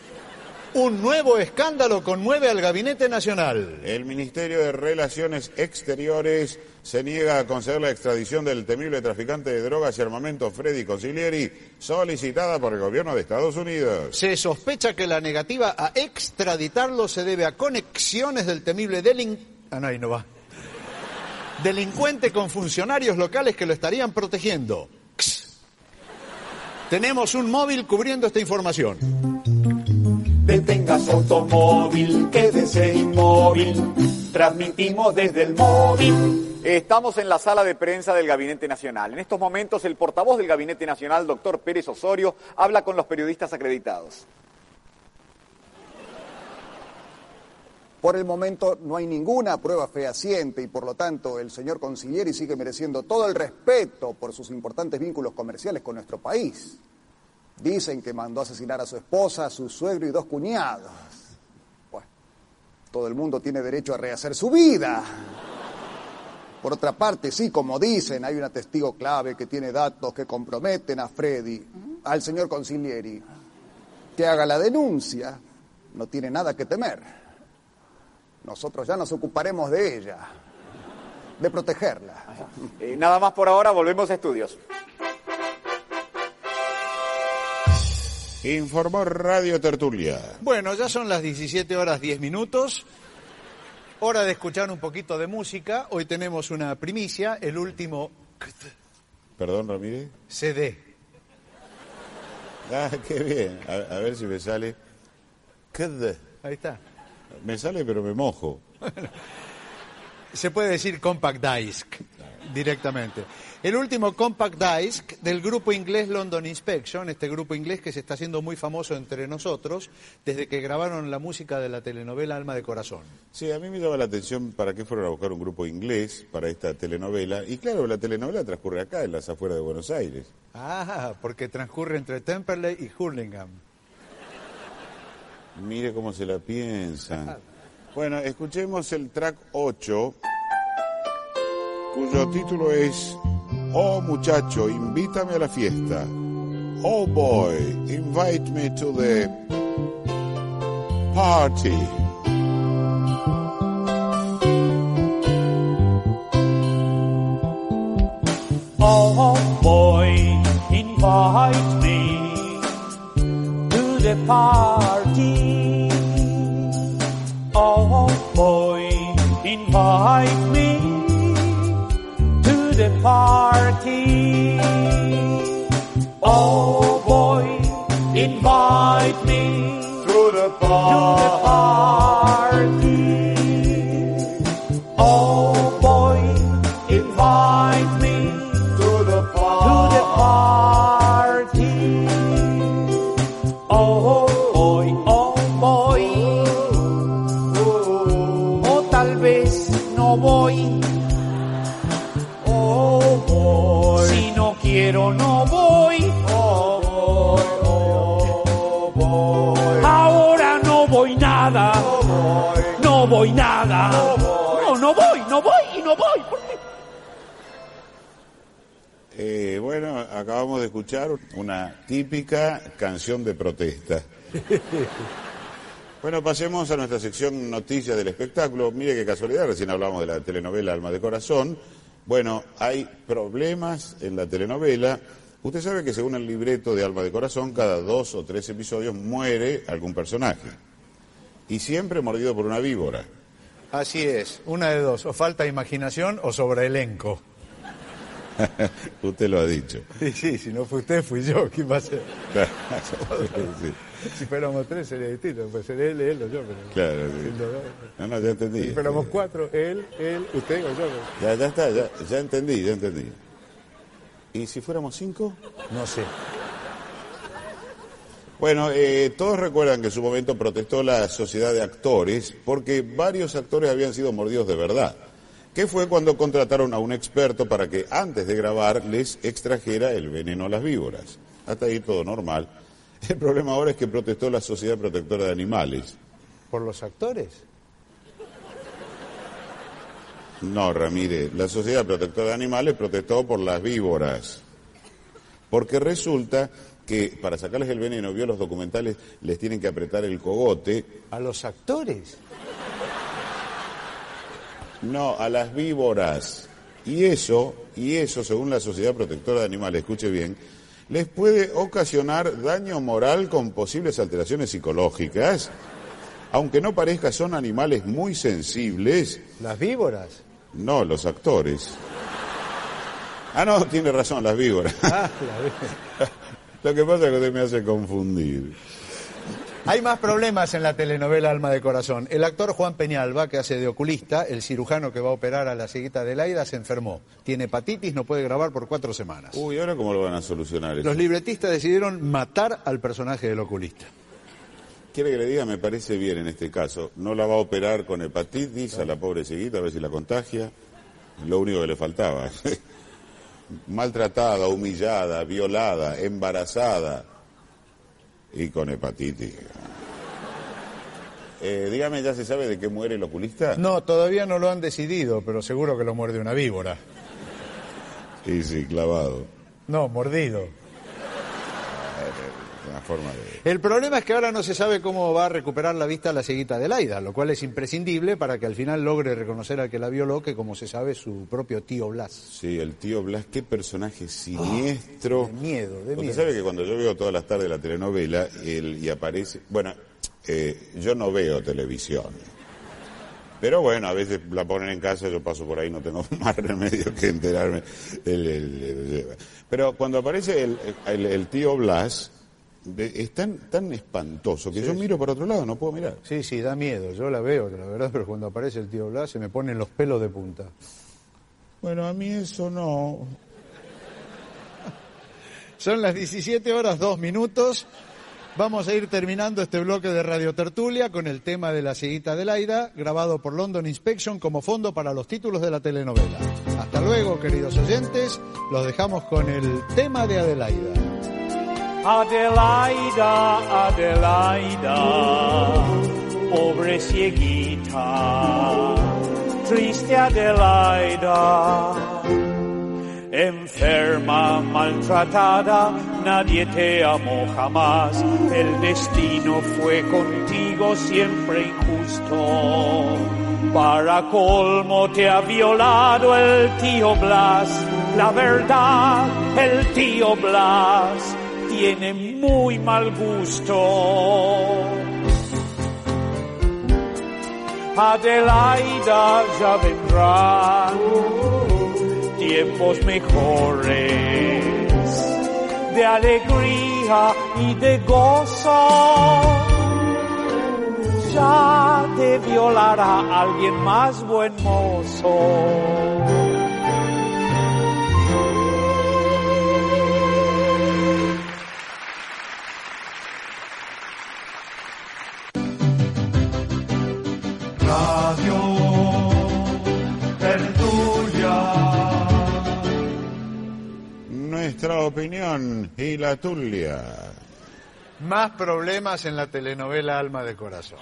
Un nuevo escándalo conmueve al Gabinete Nacional. El Ministerio de Relaciones Exteriores se niega a conceder la extradición del temible traficante de drogas y armamento Freddy Consiglieri, solicitada por el gobierno de Estados Unidos. Se sospecha que la negativa a extraditarlo se debe a conexiones del temible delin... Ah, no, ahí no va. Delincuente con funcionarios locales que lo estarían protegiendo. Tenemos un móvil cubriendo esta información. Detenga su automóvil, quédese inmóvil. Transmitimos desde el móvil. Estamos en la sala de prensa del Gabinete Nacional. En estos momentos, el portavoz del Gabinete Nacional, doctor Pérez Osorio, habla con los periodistas acreditados. Por el momento no hay ninguna prueba fehaciente y por lo tanto el señor Concilieri sigue mereciendo todo el respeto por sus importantes vínculos comerciales con nuestro país. Dicen que mandó asesinar a su esposa, a su suegro y dos cuñados. Bueno, todo el mundo tiene derecho a rehacer su vida. Por otra parte, sí, como dicen, hay una testigo clave que tiene datos que comprometen a Freddy, al señor Concilieri. Que haga la denuncia, no tiene nada que temer. Nosotros ya nos ocuparemos de ella, de protegerla. Eh, nada más por ahora, volvemos a estudios. Informó Radio Tertulia. Bueno, ya son las 17 horas 10 minutos. Hora de escuchar un poquito de música. Hoy tenemos una primicia, el último Perdón, Ramírez. CD. Ah, qué bien. A, a ver si me sale. Ahí está. Me sale, pero me mojo. Se puede decir compact disc directamente. El último compact disc del grupo inglés London Inspection, este grupo inglés que se está haciendo muy famoso entre nosotros desde que grabaron la música de la telenovela Alma de Corazón. Sí, a mí me llama la atención para qué fueron a buscar un grupo inglés para esta telenovela. Y claro, la telenovela transcurre acá, en las afueras de Buenos Aires. Ah, porque transcurre entre Temperley y Hurlingham. Mire cómo se la piensan. Bueno, escuchemos el track 8, cuyo título es Oh muchacho, invítame a la fiesta. Oh boy, invite me to the party. Oh boy, invite me party. Oh boy, invite me to the party. Oh boy, invite me to the party. Quiero, no voy. Ahora no voy nada. No voy nada. No, no voy, no voy y no voy. Eh, bueno, acabamos de escuchar una típica canción de protesta. Bueno, pasemos a nuestra sección Noticias del Espectáculo. Mire qué casualidad, recién hablamos de la telenovela Alma de Corazón. Bueno, hay problemas en la telenovela. Usted sabe que según el libreto de Alma de Corazón, cada dos o tres episodios muere algún personaje. Y siempre mordido por una víbora. Así es, una de dos, o falta imaginación o sobre elenco. Usted lo ha dicho. Sí, sí, si no fue usted, fui yo, ¿quién va a ser? Sí, Si fuéramos tres sería distinto, pues sería él, él o yo, pero... claro, sí. No, No, no, ya entendí. Si fuéramos cuatro, él, él, usted o yo. pero- Ya, ya está, ya, ya entendí, ya entendí. ¿Y si fuéramos cinco? No sé. Bueno, eh, todos recuerdan que en su momento protestó la sociedad de actores porque varios actores habían sido mordidos de verdad. Que fue cuando contrataron a un experto para que antes de grabar les extrajera el veneno a las víboras. Hasta ahí todo normal. El problema ahora es que protestó la Sociedad Protectora de Animales. ¿Por los actores? No, Ramírez, la Sociedad Protectora de Animales protestó por las víboras. Porque resulta que para sacarles el veneno, vio los documentales, les tienen que apretar el cogote. ¿A los actores? No, a las víboras. Y eso, y eso, según la Sociedad Protectora de Animales, escuche bien, les puede ocasionar daño moral con posibles alteraciones psicológicas. Aunque no parezca, son animales muy sensibles. ¿Las víboras? No, los actores. Ah, no, tiene razón, las víboras. Ah, la víbora. Lo que pasa es que usted me hace confundir. Hay más problemas en la telenovela Alma de Corazón. El actor Juan Peñalba, que hace de oculista, el cirujano que va a operar a la cieguita de Laida, se enfermó. Tiene hepatitis, no puede grabar por cuatro semanas. Uy, ¿ahora cómo lo van a solucionar eso? Los libretistas decidieron matar al personaje del oculista. quiere que le diga, me parece bien en este caso. No la va a operar con hepatitis a la pobre cieguita, a ver si la contagia. Lo único que le faltaba. Maltratada, humillada, violada, embarazada y con hepatitis. Eh, dígame, ¿ya se sabe de qué muere el oculista? No, todavía no lo han decidido, pero seguro que lo muerde una víbora. Sí, sí, clavado. No, mordido. Forma de... El problema es que ahora no se sabe cómo va a recuperar la vista la cieguita de Laida, lo cual es imprescindible para que al final logre reconocer al que la violó, que como se sabe es su propio tío Blas. Sí, el tío Blas, qué personaje siniestro. de miedo, de Usted miedo. sabe que cuando yo veo todas las tardes la telenovela él, y aparece... Bueno, eh, yo no veo televisión. Pero bueno, a veces la ponen en casa, yo paso por ahí, no tengo más remedio que enterarme. El- el- el- pero cuando aparece el tío Blas, de- es tan, tan espantoso que yo miro por otro lado, no puedo mirar. Sí, sí, da miedo, yo la veo, la verdad, pero cuando aparece el tío Blas se me ponen los pelos de punta. Bueno, a mí eso no. Son las 17 horas 2 minutos. Vamos a ir terminando este bloque de Radio Tertulia con el tema de la cieguita de Laida, grabado por London Inspection como fondo para los títulos de la telenovela. Hasta luego, queridos oyentes. Los dejamos con el tema de Adelaida. Adelaida, Adelaida, pobre cieguita, triste Adelaida, enferma, maltratada, nadie te amó jamás, el destino fue contigo siempre injusto. Para colmo te ha violado el tío Blas, la verdad, el tío Blas tiene muy mal gusto. Adelaida ya vendrán tiempos mejores de alegría y de gozo. Ya te violará alguien más buen mozo. Tertulia. Nuestra opinión y la tulia. Más problemas en la telenovela Alma de Corazón.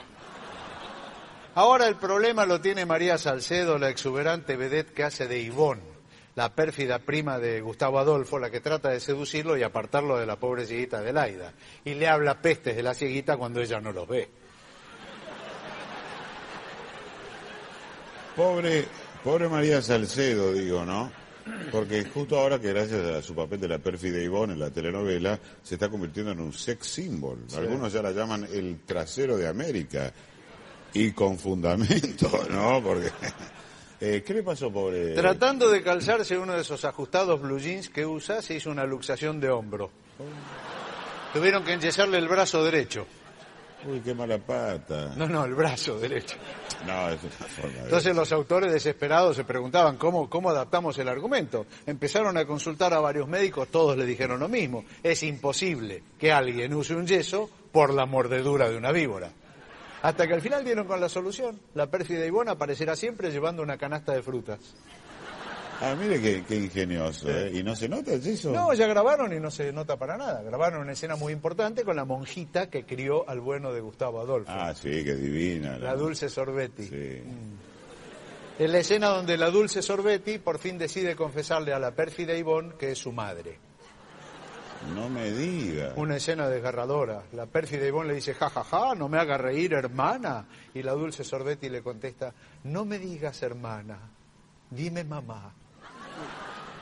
Ahora el problema lo tiene María Salcedo, la exuberante vedette que hace de Ivonne, la pérfida prima de Gustavo Adolfo, la que trata de seducirlo y apartarlo de la pobre cieguita de Laida. Y le habla pestes de la cieguita cuando ella no los ve. Pobre, pobre María Salcedo, digo, ¿no? Porque justo ahora que gracias a su papel de la pérfida Ivonne en la telenovela, se está convirtiendo en un sex symbol. Algunos ya la llaman el trasero de América. Y con fundamento, ¿no? Porque... eh, ¿Qué le pasó, pobre? Tratando de calzarse uno de esos ajustados blue jeans que usa, se hizo una luxación de hombro. Tuvieron que enyesarle el brazo derecho. Uy, qué mala pata. No, no, el brazo derecho. No, es forma. Entonces los autores desesperados se preguntaban cómo, cómo adaptamos el argumento. Empezaron a consultar a varios médicos, todos le dijeron lo mismo. Es imposible que alguien use un yeso por la mordedura de una víbora. Hasta que al final dieron con la solución. La pérfida Ivona aparecerá siempre llevando una canasta de frutas. Ah, mire qué, qué ingenioso, ¿eh? ¿Y no se nota el yeso? No, ya grabaron y no se nota para nada. Grabaron una escena muy importante con la monjita que crió al bueno de Gustavo Adolfo, Ah, sí, qué divina. la Dulce Sorbetti. Sí. Es la escena donde la Dulce Sorbetti por fin decide confesarle a la pérfida Ivonne que es su madre. No me diga. Una escena desgarradora. La pérfida Ivonne le dice, ja, ja, ja, no me haga reír, hermana. Y la dulce Sorbetti le contesta, no me digas hermana, dime mamá.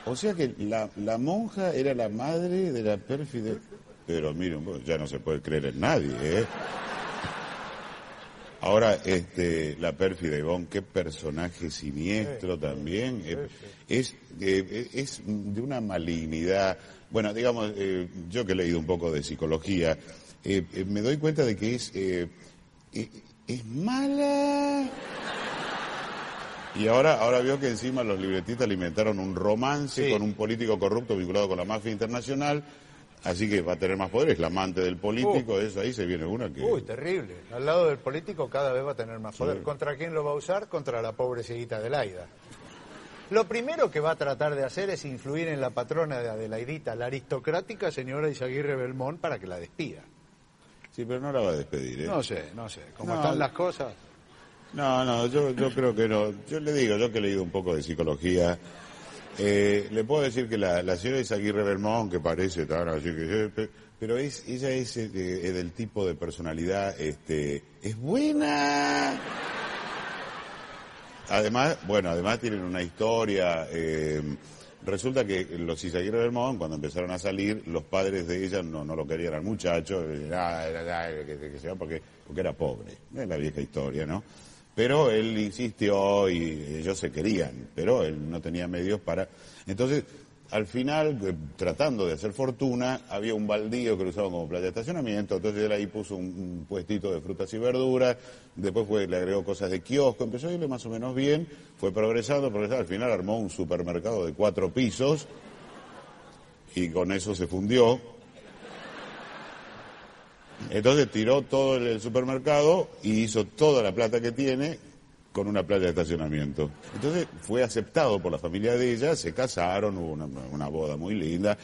O sea que la, la monja era la madre de la pérfida. Pero miren, ya no se puede creer en nadie, ¿eh? Ahora, este, la pérfida Ivonne, qué personaje siniestro también. eh, Es, eh, es de una malignidad. Bueno, digamos, eh, yo que he leído un poco de psicología, eh, me doy cuenta de que es, es mala. Y ahora, ahora vio que encima los libretistas alimentaron un romance Sí. con un político corrupto vinculado con la mafia internacional. Así que va a tener más poder, es la amante del político, es, ahí se viene una que... Uy, terrible. Al lado del político cada vez va a tener más poder. Sí. ¿Contra quién lo va a usar? Contra la pobre cieguita Adelaida. Lo primero que va a tratar de hacer es influir en la patrona de Adelaidita, la aristocrática señora Isaguirre Belmont, para que la despida. Sí, pero no la va a despedir, ¿eh? No sé, no sé. Como No. están las cosas. No, no, yo, yo creo que no. Yo le digo, yo que he leído un poco de psicología, eh, le puedo decir que la, la señora Isaguirre Belmont, que parece tan que... pe- Pero es, ella es eh, eh, del tipo de personalidad, este, es buena. Además, bueno, además tienen una historia. eh, resulta que los Isaguirre Belmont, cuando empezaron a salir, los padres de ella no, no lo querían al muchacho, eh, ah, que, que va porque, porque era pobre. Es la vieja historia, ¿no? Pero él insistió y ellos se querían, pero él no tenía medios para. Entonces, al final, eh, tratando de hacer fortuna, había un baldío que lo usaban como playa de estacionamiento, entonces él ahí puso un, un puestito de frutas y verduras, después fue, le agregó cosas de kiosco, empezó a irle más o menos bien, fue progresando, progresando, al final armó un supermercado de cuatro pisos y con eso se fundió. Entonces tiró todo el supermercado y hizo toda la plata que tiene con una playa de estacionamiento. Entonces fue aceptado por la familia de ella, se casaron, hubo una, una boda muy linda.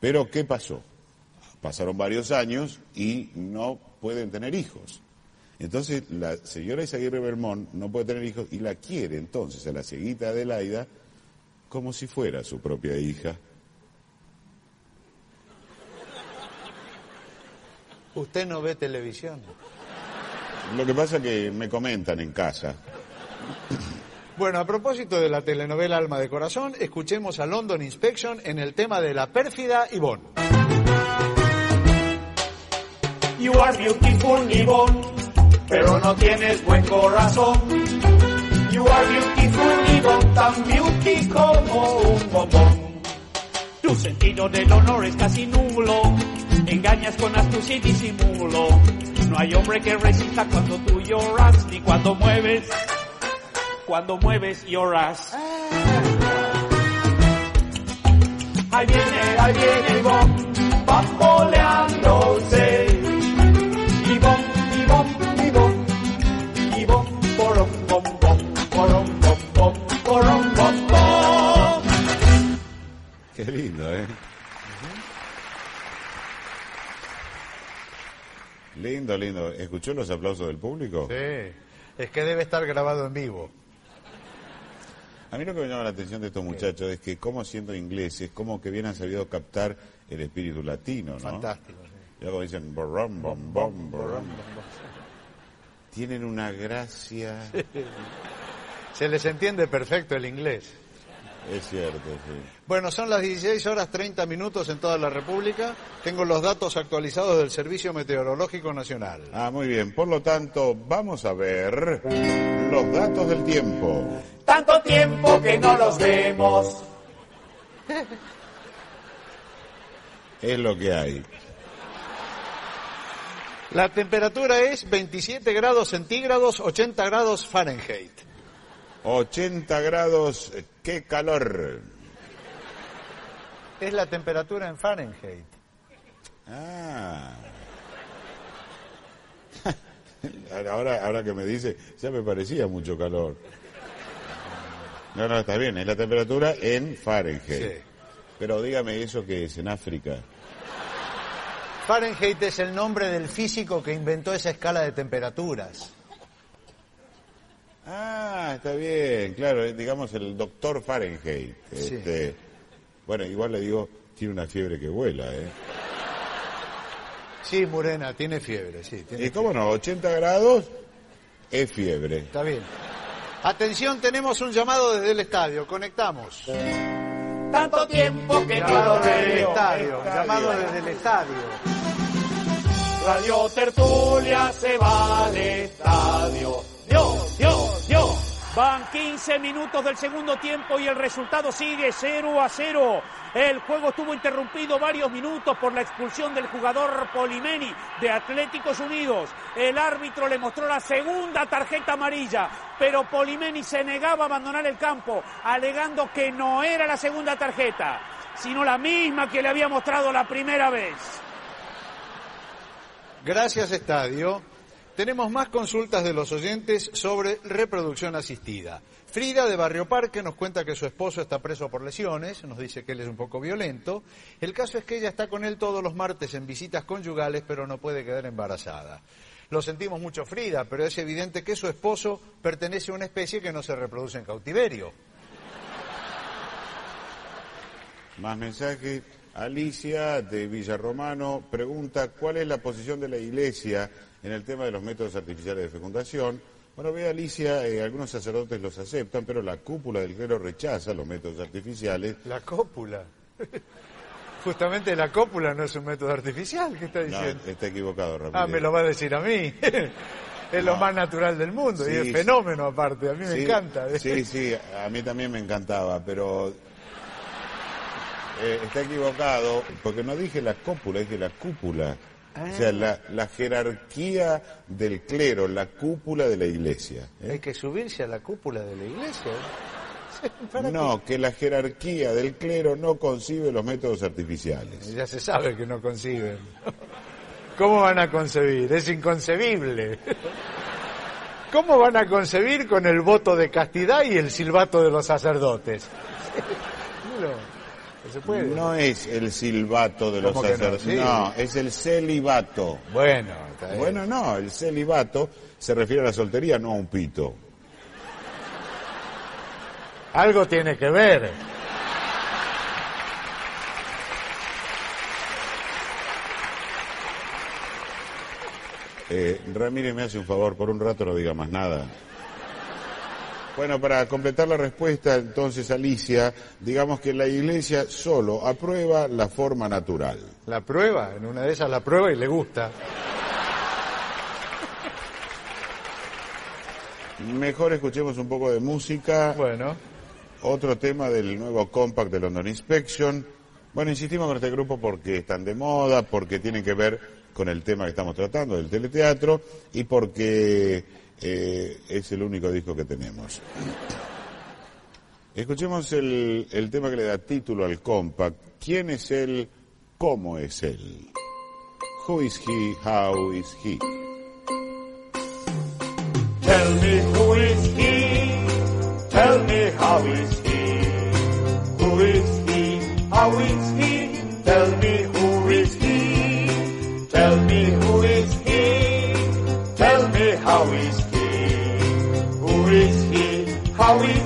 Pero ¿qué pasó? Pasaron varios años y no pueden tener hijos. Entonces la señora Isaguirre Belmont no puede tener hijos y la quiere entonces a la cieguita Adelaida como si fuera su propia hija. Usted no ve televisión. Lo que pasa es que me comentan en casa. Bueno, a propósito de la telenovela Alma de Corazón, escuchemos a London Inspection en el tema de la pérfida Yvonne. You are beautiful, Yvonne, pero no tienes buen corazón. You are beautiful, Yvonne, tan beauty como un bombón. Tu sentido del honor es casi nulo. Engañas con astucia y disimulo. No hay hombre que resista cuando tú lloras ni cuando mueves. Cuando mueves lloras. Ahí viene, ahí viene Yvonne, bamboleándose. Yvonne, Yvonne, Yvonne, Yvonne, porom, bom, bom, porom, bom, bom, porom, bom, bom. Qué lindo, ¿eh? Lindo, lindo. ¿Escuchó los aplausos del público? Sí, es que debe estar grabado en vivo. A mí lo que me llama la atención de estos muchachos es que, como siendo ingleses, como que bien han sabido captar el espíritu latino, ¿no? Fantástico. sí. Ya como dicen, borrom, bom, bom, borrom. Tienen una gracia. Se les entiende perfecto el inglés. Es cierto, sí. Bueno, son las 16 horas 30 minutos en toda la República. Tengo los datos actualizados del Servicio Meteorológico Nacional. Ah, muy bien. Por lo tanto, vamos a ver los datos del tiempo. Tanto tiempo que no los vemos. Es lo que hay. La temperatura es 27 grados centígrados, 80 grados Fahrenheit. 80 grados, qué calor. Es la temperatura en Fahrenheit. Ah. Ahora, ahora que me dice, ya me parecía mucho calor. No, no, está bien, es la temperatura en Fahrenheit. Sí. Pero dígame eso que es en África. Fahrenheit es el nombre del físico que inventó esa escala de temperaturas. Ah, está bien, claro, eh, digamos el doctor Fahrenheit. Sí. Este, bueno, igual le digo, tiene una fiebre que vuela, ¿eh? Sí, Morena, tiene fiebre, sí. Tiene ¿Y cómo no? 80 grados es fiebre. Está bien. Atención, tenemos un llamado desde el estadio. Conectamos. Tanto tiempo que no Llamado los desde el veo. estadio. Llamado desde el estadio. Radio Tertulia se va al estadio. Dios, Dios. Van 15 minutos del segundo tiempo y el resultado sigue 0 a 0. El juego estuvo interrumpido varios minutos por la expulsión del jugador Polimeni de Atléticos Unidos. El árbitro le mostró la segunda tarjeta amarilla, pero Polimeni se negaba a abandonar el campo, alegando que no era la segunda tarjeta. sino la misma que le había mostrado la primera vez. Gracias, Estadio. Tenemos más consultas de los oyentes sobre reproducción asistida. Frida de Barrio Parque nos cuenta que su esposo está preso por lesiones, nos dice que él es un poco violento. El caso es que ella está con él todos los martes en visitas conyugales, pero no puede quedar embarazada. Lo sentimos mucho, Frida, pero es evidente que su esposo pertenece a una especie que no se reproduce en cautiverio. Más mensajes. Alicia de Villarromano pregunta cuál es la posición de la Iglesia en el tema de los métodos artificiales de fecundación. Bueno, ve Alicia, eh, algunos sacerdotes los aceptan, pero la cúpula del clero rechaza los métodos artificiales. La cópula. Justamente la cópula no es un método artificial, ¿qué está No, diciendo? está equivocado, Ramírez. Ah, me lo va a decir a mí. es lo No. más natural del mundo y es fenómeno aparte, a mí me encanta. Sí, sí, a mí también me encantaba, pero eh, está equivocado, porque no dije la cópula, dije la cúpula. O sea, la, la jerarquía del clero, la cúpula de la iglesia. ¿eh? Hay que subirse a la cúpula de la iglesia. ¿eh? ¿Para No, que la jerarquía del clero no concibe los métodos artificiales. Ya se sabe que no conciben. ¿Cómo van a concebir? Es inconcebible. ¿Cómo van a concebir con el voto de castidad y el silbato de los sacerdotes? No se puede. No es el silbato de los sacerdotes, Sí. no, es el celibato. Bueno, está bien. Bueno, no, el celibato se refiere a la soltería, no a un pito. algo tiene que ver. Eh, Ramírez me hace un favor, por un rato no diga más nada. Bueno, para completar la respuesta, entonces, Alicia, digamos que la Iglesia solo aprueba la forma natural. La prueba, en una de esas la prueba y le gusta. Mejor escuchemos un poco de música. Bueno, Otro tema del nuevo compact de London Inspection. Bueno, insistimos con este grupo porque están de moda, porque tienen que ver con el tema que estamos tratando del teleteatro y porque eh, es el único disco que tenemos. Escuchemos el, el tema que le da título al compact. ¿Quién es él? ¿Cómo es él? Who is he? How is he? Tell me who is he? Tell me how is he? Who is he? How is he? we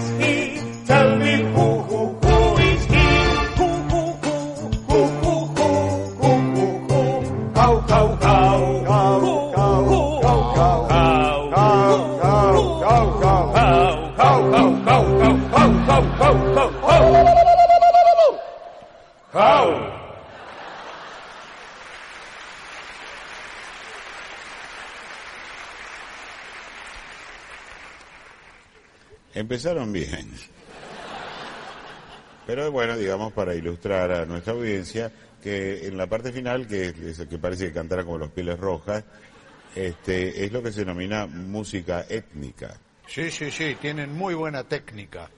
Empezaron bien. Pero bueno, digamos, para ilustrar a nuestra audiencia, que en la parte final, que, es que parece que cantara como los pieles rojas, este, es lo que se denomina música étnica. sí, sí, sí, tienen muy buena técnica.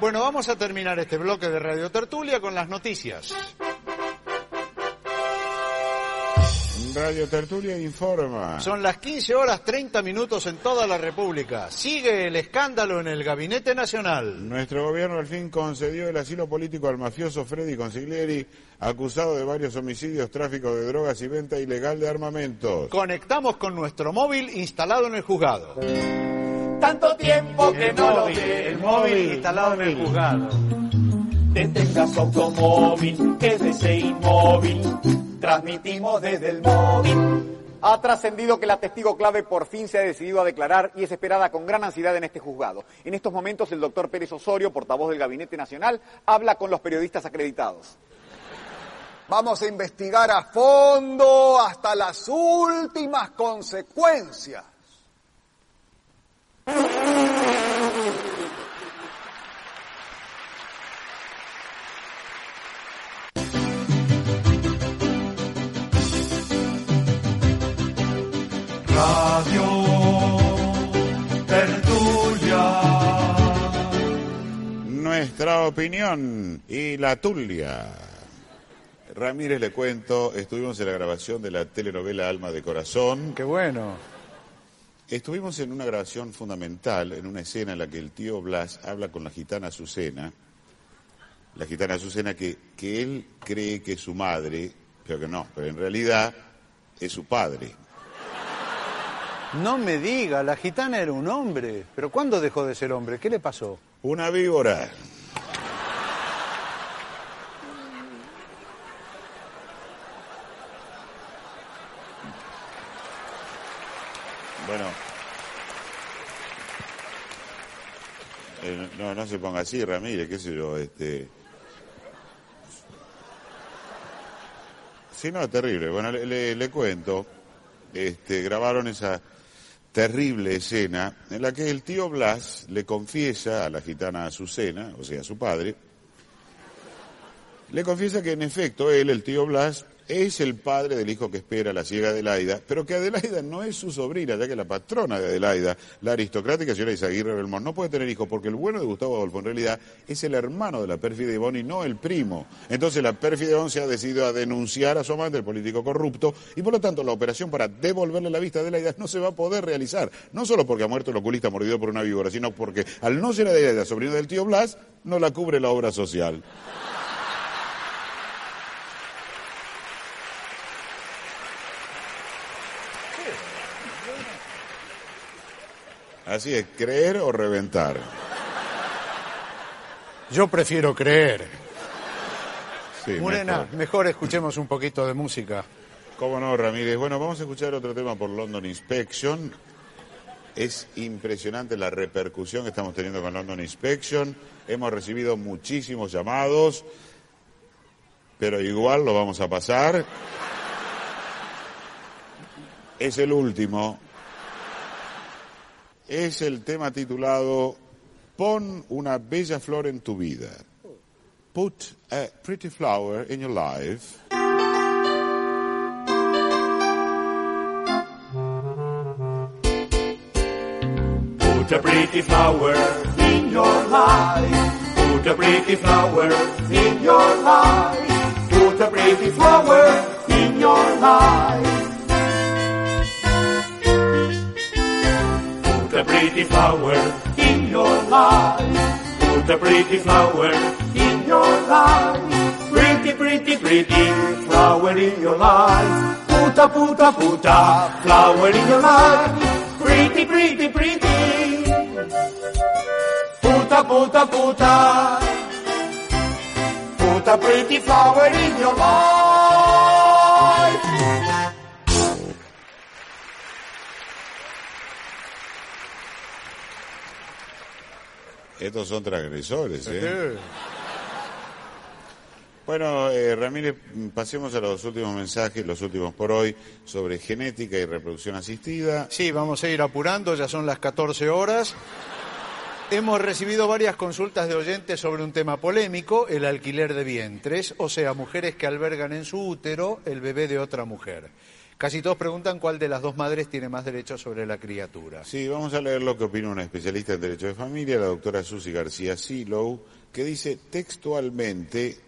Bueno, vamos a terminar este bloque de Radio Tertulia con las noticias. Radio Tertulia informa. Son las 15 horas 30 minutos en toda la República. Sigue el escándalo en el Gabinete Nacional. Nuestro gobierno al fin concedió el asilo político al mafioso Freddy Consiglieri, acusado de varios homicidios, tráfico de drogas y venta ilegal de armamentos. Conectamos con nuestro móvil instalado en el juzgado. Tanto tiempo que no lo ve el móvil instalado en el juzgado. Detenga su automóvil, quédese inmóvil. Transmitimos desde el móvil. Ha trascendido que la testigo clave por fin se ha decidido a declarar y es esperada con gran ansiedad en este juzgado. En estos momentos el doctor Pérez Osorio, portavoz del Gabinete Nacional, habla con los periodistas acreditados. Vamos a investigar a fondo hasta las últimas consecuencias. Nuestra opinión y la tulia. Ramírez, le cuento, estuvimos en la grabación de la telenovela Alma de Corazón. Qué bueno. Estuvimos en una grabación fundamental, en una escena en la que el tío Blas habla con la gitana Azucena, la gitana Azucena que, que él cree que es su madre, pero que no, pero en realidad es su padre. No me diga, la gitana era un hombre. ¿Pero cuándo dejó de ser hombre? ¿Qué le pasó? Una víbora. Bueno. Eh, no, no se ponga así, Ramírez, qué sé yo, este... Sí, no, terrible. Bueno, le, le- cuento, este, grabaron esa terrible escena en la que el tío Blas le confiesa a la gitana Azucena, o sea, a su padre, le confiesa que en efecto él, el tío Blas, es el padre del hijo que espera la ciega Adelaida, pero que Adelaida no es su sobrina, ya que la patrona de Adelaida, la aristocrática señora Isaguirre Belmont, no puede tener hijos porque el bueno de Gustavo Adolfo en realidad es el hermano de la pérfida Ivonne y no el primo. Entonces la pérfida Ivonne se ha decidido a denunciar a su amante, el político corrupto, y por lo tanto la operación para devolverle la vista a Adelaida no se va a poder realizar. No solo porque ha muerto el oculista mordido por una víbora, sino porque al no ser Adelaida sobrino del tío Blas, no la cubre la obra social. Así es, creer o reventar. Yo prefiero creer. Sí, Morena, mejor. mejor escuchemos un poquito de música. ¿Cómo no, Ramírez? Bueno, vamos a escuchar otro tema por London Inspection. Es impresionante la repercusión que estamos teniendo con London Inspection. Hemos recibido muchísimos llamados, pero igual lo vamos a pasar. Es el último. Es el tema titulado Pon una bella flor en tu vida. Put a pretty flower in your life. Put a pretty flower in your life. Put a pretty flower in your life. Put a pretty flower in your life. A pretty flower in your life. Put a pretty flower in your life. Pretty, pretty, pretty flower in your life. Put a, put a, put a flower in your life. Pretty, pretty, pretty. Put a, put a, put a. Put a pretty flower in your life. Estos son transgresores, ¿eh? Bueno, eh, Ramírez, pasemos a los últimos mensajes, los últimos por hoy, sobre genética y reproducción asistida. Sí, vamos a ir apurando, ya son las 14 horas. Hemos recibido varias consultas de oyentes sobre un tema polémico, el alquiler de vientres, o sea, mujeres que albergan en su útero el bebé de otra mujer. Casi todos preguntan cuál de las dos madres tiene más derechos sobre la criatura. Sí, vamos a leer lo que opina una especialista en Derecho de Familia, la doctora Susi García Silow, que dice textualmente,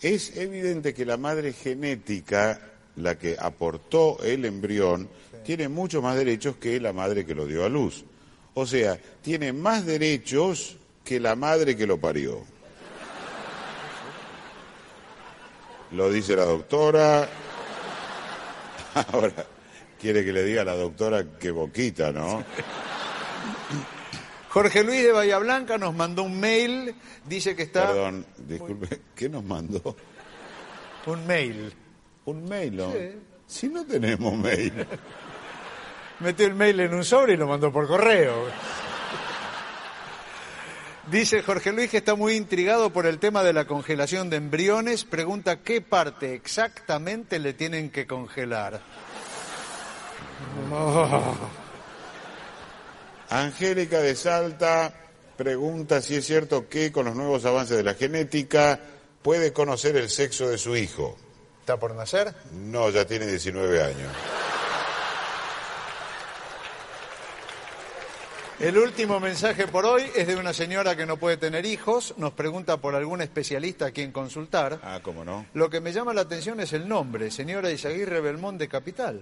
es evidente que la madre genética, la que aportó el embrión, tiene mucho más derechos que la madre que lo dio a luz. O sea, tiene más derechos que la madre que lo parió. Lo dice la doctora. Ahora, quiere que le diga a la doctora que boquita, ¿no? Jorge Luis de Bahía Blanca nos mandó un mail, dice que está... Perdón, disculpe, ¿qué nos mandó? Un mail. Un mail, ¿no? Si no tenemos mail. Metió el mail en un sobre y lo mandó por correo. Dice Jorge Luis que está muy intrigado por el tema de la congelación de embriones. Pregunta qué parte exactamente le tienen que congelar. Angélica de Salta pregunta si es cierto que con los nuevos avances de la genética puede conocer el sexo de su hijo. ¿Está por nacer? No, ya tiene 19 años. El último mensaje por hoy es de una señora que no puede tener hijos, nos pregunta por algún especialista a quien consultar. Ah, cómo no. Lo que me llama la atención es el nombre, señora Isaguirre Belmont de Capital.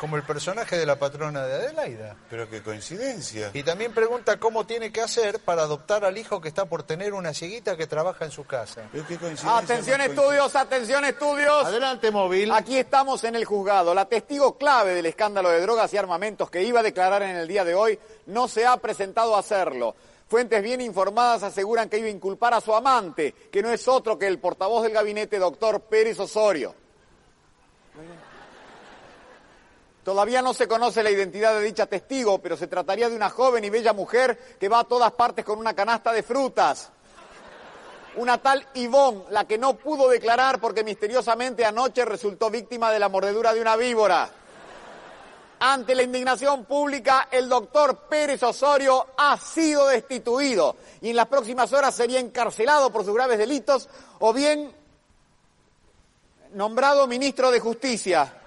Como el personaje de la patrona de Adelaida. Pero qué coincidencia. Y también pregunta cómo tiene que hacer para adoptar al hijo que está por tener una cieguita que trabaja en su casa. Pero qué coincidencia. Atención estudios, atención estudios. Adelante, móvil. Aquí estamos en el juzgado. La testigo clave del escándalo de drogas y armamentos que iba a declarar en el día de hoy no se ha presentado a hacerlo. Fuentes bien informadas aseguran que iba a inculpar a su amante, que no es otro que el portavoz del gabinete, doctor Pérez Osorio. Todavía no se conoce la identidad de dicha testigo, pero se trataría de una joven y bella mujer que va a todas partes con una canasta de frutas. Una tal Ivonne, la que no pudo declarar porque misteriosamente anoche resultó víctima de la mordedura de una víbora. Ante la indignación pública, el doctor Pérez Osorio ha sido destituido y en las próximas horas sería encarcelado por sus graves delitos o bien nombrado ministro de Justicia.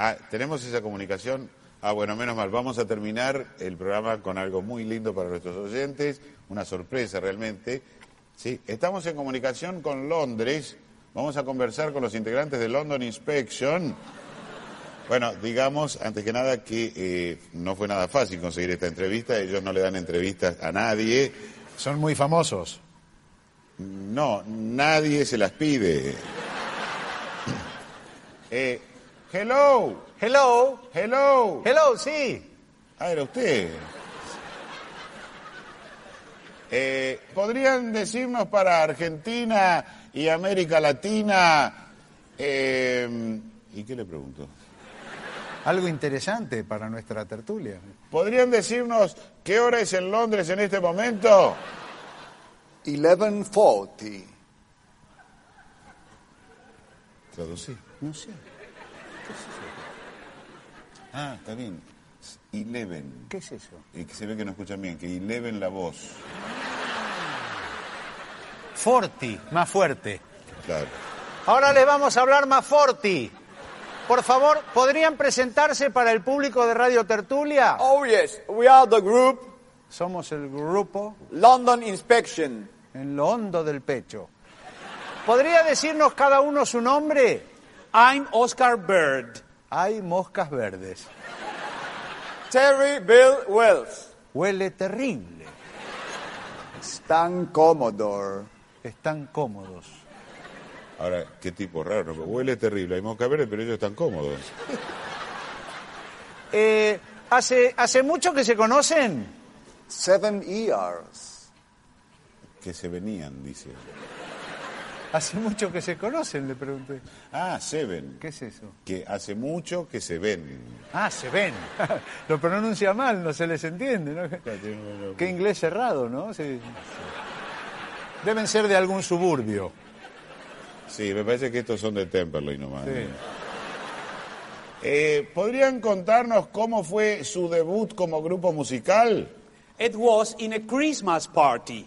Ah, tenemos esa comunicación. Ah, bueno, menos mal. Vamos a terminar el programa con algo muy lindo para nuestros oyentes, una sorpresa realmente. Sí, estamos en comunicación con Londres. Vamos a conversar con los integrantes de London Inspection. Bueno, digamos, antes que nada, que eh, no fue nada fácil conseguir esta entrevista. Ellos no le dan entrevistas a nadie. Son muy famosos. No, nadie se las pide. Eh, hello, Hello. hello. Hello, sí. Ah, era usted. Eh, ¿Podrían decirnos para Argentina y América Latina? eh, ¿Y qué le pregunto? Algo interesante para nuestra tertulia. ¿Podrían decirnos qué hora es en Londres en este momento? 1140. Traducí. No sé. Ah, está bien. Eleven. ¿Qué es eso? Y que se ve que no escuchan bien, que eleven la voz. Forti, más fuerte. Claro. Ahora les vamos a hablar más forti. Por favor, ¿podrían presentarse para el público de Radio Tertulia? Oh yes, we are the group Somos el grupo London Inspection. en lo hondo del pecho. ¿Podría decirnos cada uno su nombre? I'm Oscar Bird. Hay moscas verdes. Terry Bill Wells. Huele terrible. Stan Commodore. Están cómodos. Ahora, qué tipo raro, ¿no? huele terrible. Hay mosca verde, pero ellos están cómodos. Eh, ¿hace, ¿Hace mucho que se conocen? Seven years. Que se venían, dice. Hace mucho que se conocen, le pregunté. Ah, Seven. ¿Qué es eso? Que hace mucho que se ven. Ah, se ven. Lo pronuncia mal, no se les entiende, ¿no? Qué inglés cerrado, ¿no? Sí. Deben ser de algún suburbio. Sí, me parece que estos son de Temperley nomás. Sí. Eh, ¿Podrían contarnos cómo fue su debut como grupo musical? It was in a Christmas party.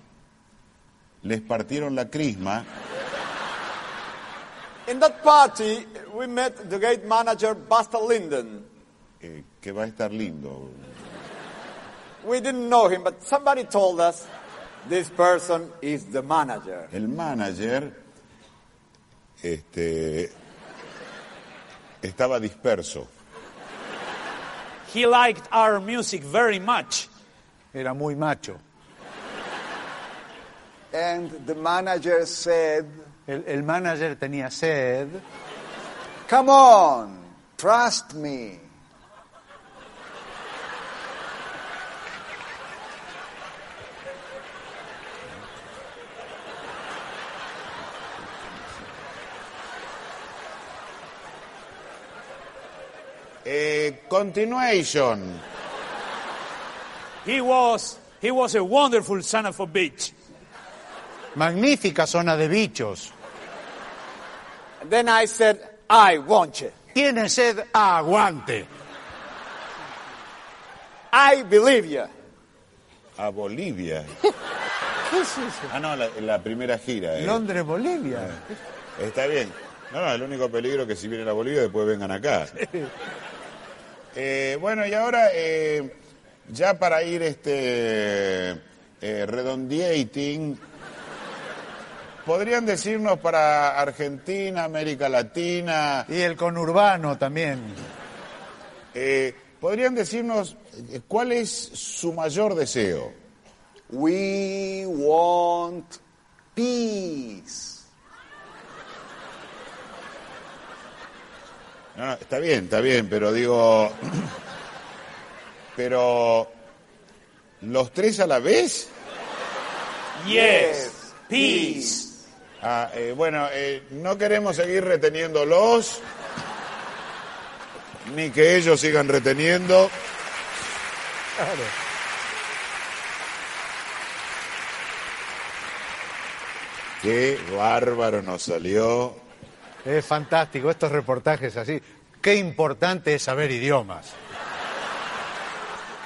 Les partieron la crisma. In that party, we met the gate manager, Buster Linden. eh, que va a estar lindo. We didn't know him, but somebody told us this person is the manager. El manager este, estaba disperso. He liked our music very much. Era muy macho. And the manager said, El, el manager tenía sed. Come on, trust me. Eh, continuation. He was he was a wonderful son of a bitch. Magnífica zona de bichos. Then I said, I want you. Tiene sed, aguante. I believe you. A Bolivia. ¿Qué es eso? Ah, no, la, la primera gira. eh. Londres, Bolivia. Está bien. No, no, el único peligro es que si vienen a Bolivia después vengan acá. Eh, bueno, y ahora, eh, ya para ir este eh, redondeating, ¿podrían decirnos para Argentina, América Latina, Y el conurbano también. eh, ¿podrían decirnos eh, cuál es su mayor deseo? We want peace. No, no, está bien, está bien, pero digo, pero los tres a la vez. Yes. Peace. Ah, eh, bueno, eh, no queremos seguir reteniéndolos, ni que ellos sigan reteniendo. Qué bárbaro nos salió. Es fantástico estos reportajes así. Qué importante es saber idiomas.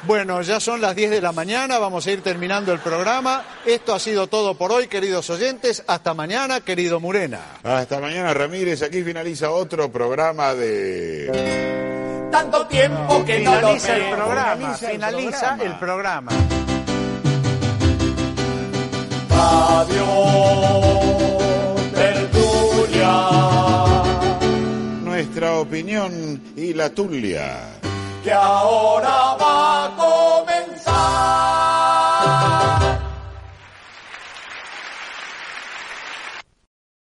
Bueno, ya son las 10 de la mañana, vamos a ir terminando el programa. Esto ha sido todo por hoy, queridos oyentes. Hasta mañana, querido Murena. Hasta mañana, Ramírez. Aquí finaliza otro programa de... Tanto tiempo que no lo Finaliza el programa, Finaliza el finaliza programa. el programa. Radio Tertulia. nuestra opinión y la tulia que ahora va a comenzar.